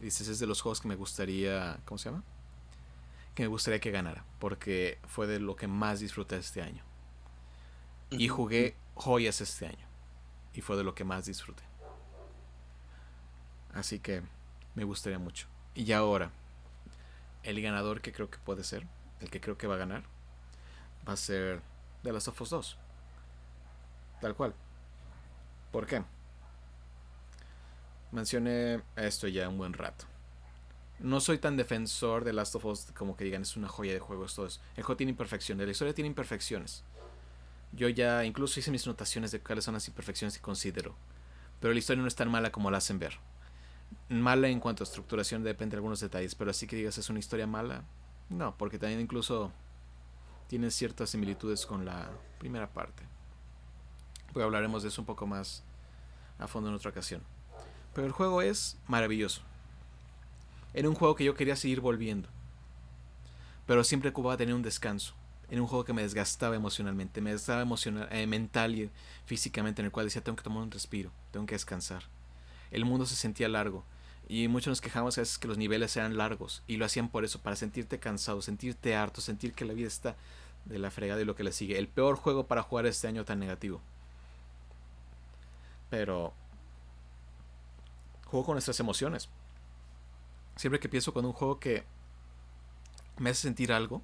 Y dices, es de los juegos que me gustaría, ¿cómo se llama? Que me gustaría que ganara, porque fue de lo que más disfruté este año. Y jugué joyas este año. Y fue de lo que más disfruté. Así que me gustaría mucho. Y ahora, el ganador que creo que puede ser, el que creo que va a ganar, va a ser The Last of Us 2. Tal cual. ¿Por qué? Mencioné esto ya un buen rato. No soy tan defensor de Last of Us como que digan es una joya de juego. Esto es. El juego tiene imperfecciones. La historia tiene imperfecciones. Yo ya incluso hice mis notaciones de cuáles son las imperfecciones que considero. Pero la historia no es tan mala como la hacen ver. Mala en cuanto a estructuración depende de algunos detalles. Pero así que digas es una historia mala. No, porque también incluso tiene ciertas similitudes con la primera parte. Pues hablaremos de eso un poco más a fondo en otra ocasión. Pero el juego es maravilloso. Era un juego que yo quería seguir volviendo. Pero siempre ocupaba tener un descanso. Era un juego que me desgastaba emocionalmente. Me desgastaba emocional, eh, mental y físicamente. En el cual decía, tengo que tomar un respiro. Tengo que descansar. El mundo se sentía largo. Y muchos nos quejamos a veces que los niveles eran largos. Y lo hacían por eso. Para sentirte cansado. Sentirte harto. Sentir que la vida está de la fregada y lo que le sigue. El peor juego para jugar este año tan negativo. Pero juego con nuestras emociones. Siempre que pienso con un juego que me hace sentir algo,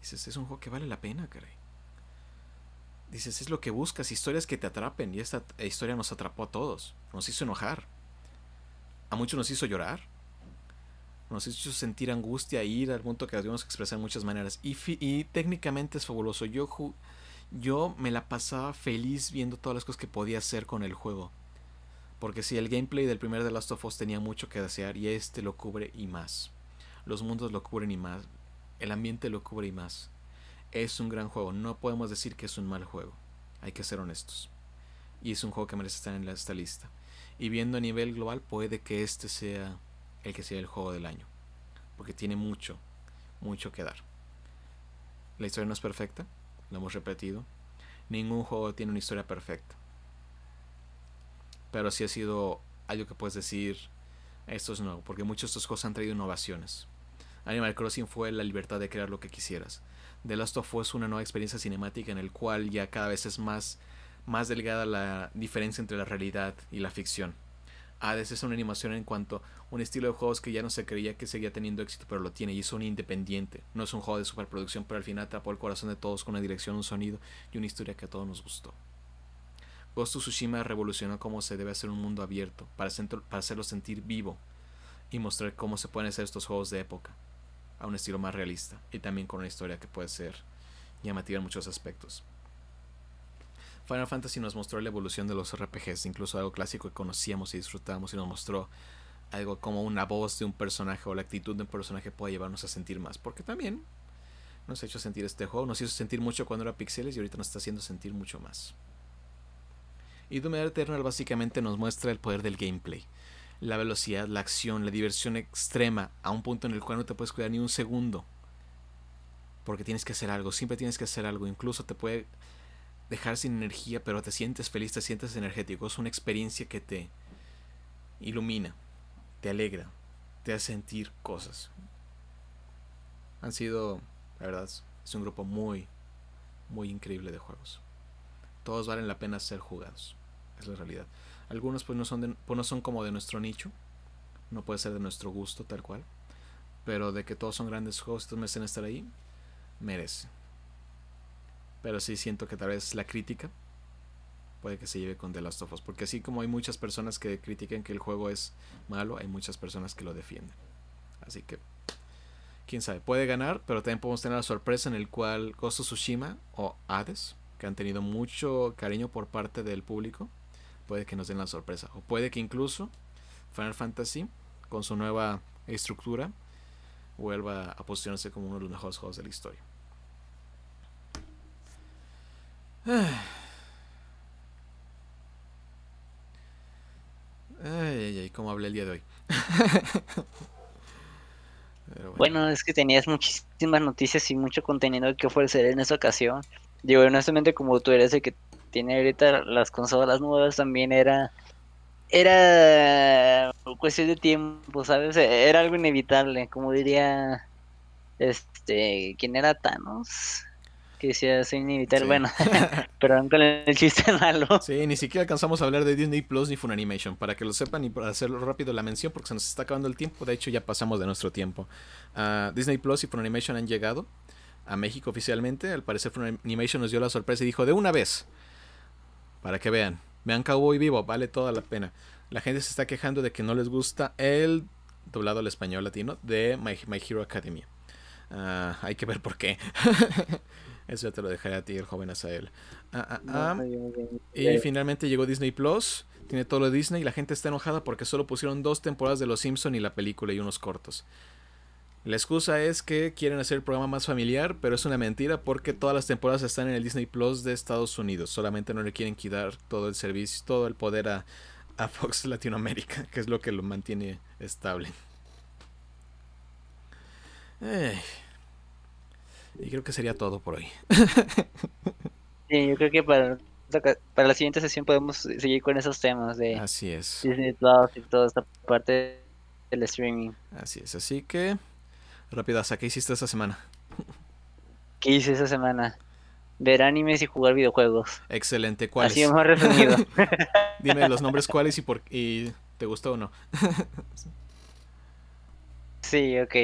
dices, es un juego que vale la pena, caray. Dices, es lo que buscas, historias que te atrapen. Y esta historia nos atrapó a todos. Nos hizo enojar. A muchos nos hizo llorar. Nos hizo sentir angustia, ir al punto que tuvimos que expresar de muchas maneras. Y, y técnicamente es fabuloso. Yo yo me la pasaba feliz viendo todas las cosas que podía hacer con el juego. Porque si el gameplay del primer The Last of Us tenía mucho que desear y este lo cubre y más. Los mundos lo cubren y más. El ambiente lo cubre y más. Es un gran juego. No podemos decir que es un mal juego. Hay que ser honestos. Y es un juego que merece estar en esta lista. Y viendo a nivel global, puede que este sea el que sea el juego del año. Porque tiene mucho, mucho que dar. La historia no es perfecta, lo hemos repetido. Ningún juego tiene una historia perfecta. Pero sí ha sido algo que puedes decir, esto es nuevo, porque muchos de estos juegos han traído innovaciones. Animal Crossing fue la libertad de crear lo que quisieras. The Last of Us una nueva experiencia cinemática en el cual ya cada vez es más, más delgada la diferencia entre la realidad y la ficción. Hades es una animación en cuanto a un estilo de juegos que ya no se creía que seguía teniendo éxito, pero lo tiene y es un independiente. No es un juego de superproducción, pero al final atrapó el corazón de todos con una dirección, un sonido y una historia que a todos nos gustó. Ghost of Tsushima revolucionó cómo se debe hacer un mundo abierto, para, para hacerlo sentir vivo y mostrar cómo se pueden hacer estos juegos de época, a un estilo más realista y también con una historia que puede ser llamativa en muchos aspectos. Final Fantasy nos mostró la evolución de los RPGs, incluso algo clásico que conocíamos y disfrutábamos y nos mostró algo como una voz de un personaje o la actitud de un personaje puede llevarnos a sentir más, porque también nos ha hecho sentir este juego, nos hizo sentir mucho cuando era pixeles y ahorita nos está haciendo sentir mucho más. Y Doom Eternal básicamente nos muestra el poder del gameplay. La velocidad, la acción, la diversión extrema a un punto en el cual no te puedes cuidar ni un segundo. Porque tienes que hacer algo, siempre tienes que hacer algo. Incluso te puede dejar sin energía, pero te sientes feliz, te sientes energético. Es una experiencia que te ilumina, te alegra, te hace sentir cosas. Han sido, la verdad, es un grupo muy, muy increíble de juegos. Todos valen la pena ser jugados es la realidad. Algunos pues no son, pues, no son como de nuestro nicho, no puede ser de nuestro gusto tal cual, pero de que todos son grandes juegos y todos merecen estar ahí, merece. Pero sí siento que tal vez la crítica puede que se lleve con The Last of Us, porque así como hay muchas personas que critican que el juego es malo, hay muchas personas que lo defienden. Así que quién sabe, puede ganar, pero también podemos tener la sorpresa en el cual Ghost of Tsushima o Hades, que han tenido mucho cariño por parte del público, puede que nos den la sorpresa. O puede que incluso Final Fantasy, con su nueva estructura, vuelva a posicionarse como uno de los mejores juegos de la historia. Ay, ay, ay, cómo hablé el día de hoy. bueno. es que tenías muchísimas noticias y mucho contenido que ofrecer en esa ocasión. Digo, honestamente, como tú eres el que tiene ahorita las consolas nuevas también era era cuestión de tiempo, ¿sabes? Era algo inevitable, como diría este, ¿quién era Thanos? Que decía, es inevitable, bueno, perdón con el chiste malo. Sí, ni siquiera alcanzamos a hablar de Disney Plus ni Funimation, para que lo sepan y para hacerlo rápido la mención, porque se nos está acabando el tiempo, de hecho ya pasamos de nuestro tiempo. Uh, Disney Plus y Funimation han llegado a México oficialmente, al parecer Funimation nos dio la sorpresa y dijo, de una vez, para que vean. Vean Cowboy Vivo, vale toda la pena. La gente se está quejando de que no les gusta el doblado al español latino de My, Hero Academia. Ah, hay que ver por qué. Eso ya te lo dejaré a ti, el joven Asael. Ah, ah, y finalmente llegó Disney Plus. Tiene todo lo de Disney y la gente está enojada porque solo pusieron dos temporadas de Los Simpson y la película y unos cortos. La excusa es que quieren hacer el programa más familiar, pero es una mentira porque todas las temporadas están en el Disney Plus de Estados Unidos. Solamente no le quieren quitar todo el servicio, todo el poder a, Fox Latinoamérica, que es lo que lo mantiene estable. Y creo que sería todo por hoy. sí, yo creo que para, para la siguiente sesión podemos seguir con esos temas de Así es. Disney Plus y toda esta parte del streaming. Así es, así que Rápidas, ¿qué hiciste esta semana? ¿Qué hice esa semana? Ver animes y jugar videojuegos. Excelente, ¿cuáles? Así más resumido. Dime los nombres cuáles y por y te gustó o no. sí, ok.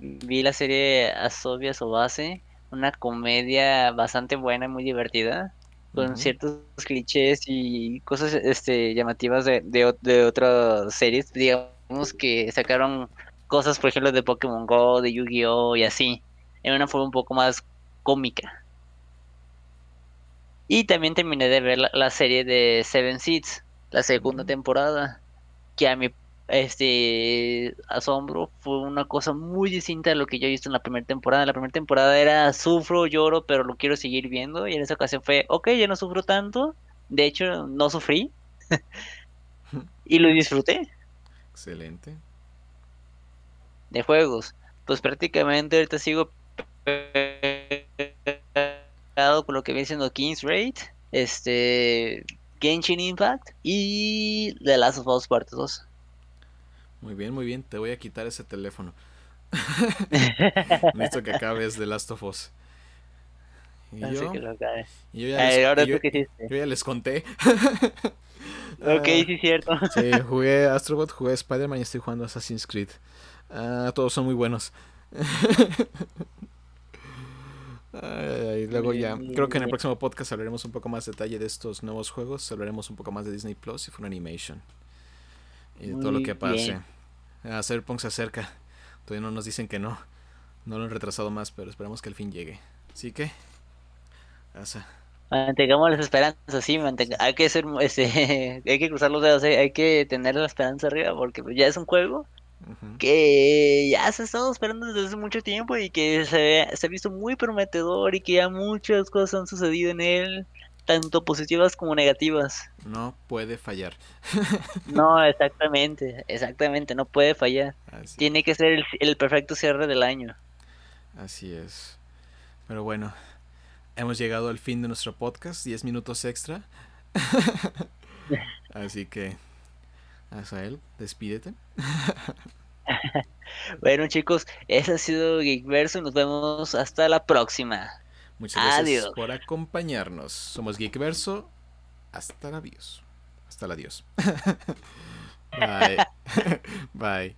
Vi la serie Asobia Base, una comedia bastante buena y muy divertida, con ciertos clichés y cosas este llamativas de, de, de otras series. Digamos que sacaron cosas, por ejemplo, de Pokémon Go, de Yu-Gi-Oh! y así, en una forma un poco más cómica. Y también terminé de ver la, serie de Seven Seeds, la segunda temporada, que a mi este asombro fue una cosa muy distinta a lo que yo he visto en la primera temporada. La primera temporada era sufro, lloro, pero lo quiero seguir viendo y en esa ocasión fue, ok, ya no sufro tanto, de hecho no sufrí y lo disfruté. Excelente. De juegos, pues prácticamente ahorita sigo con lo que viene siendo King's Raid, este Genshin Impact y The Last of Us Part 2. Muy bien, muy bien, te voy a quitar ese teléfono. Necesito que acabes The Last of Us. Y yo, yo, ya les, yo, ya les conté. ok, sí sí, cierto. sí, jugué Astrobot, jugué Spider-Man y estoy jugando Assassin's Creed. Ah, todos son muy buenos. Ay, luego ya, creo que en el próximo podcast hablaremos un poco más detalle de estos nuevos juegos, hablaremos un poco más de Disney Plus y Funimation y de todo lo que pase. A Cyberpunk se acerca, todavía no nos dicen que no, no lo han retrasado más, pero esperamos que al fin llegue. Así que, Mantengamos las esperanzas, sí, hay que ser, este, hay que cruzar los dedos, hay que tener la esperanza arriba porque ya es un juego que ya se ha estado esperando desde hace mucho tiempo y que se, ha visto muy prometedor y que ya muchas cosas han sucedido en él, tanto positivas como negativas. No puede fallar. no, exactamente, exactamente, no puede fallar. Tiene que ser el, perfecto cierre del año. Así es. Pero bueno, hemos llegado al fin de nuestro podcast, 10 minutos extra. Así que Asael, despídete. bueno chicos, ese ha sido Geekverso nos vemos hasta la próxima. Muchas gracias por acompañarnos. Somos Geekverso. Hasta la adiós. Hasta la adiós. Bye. Bye.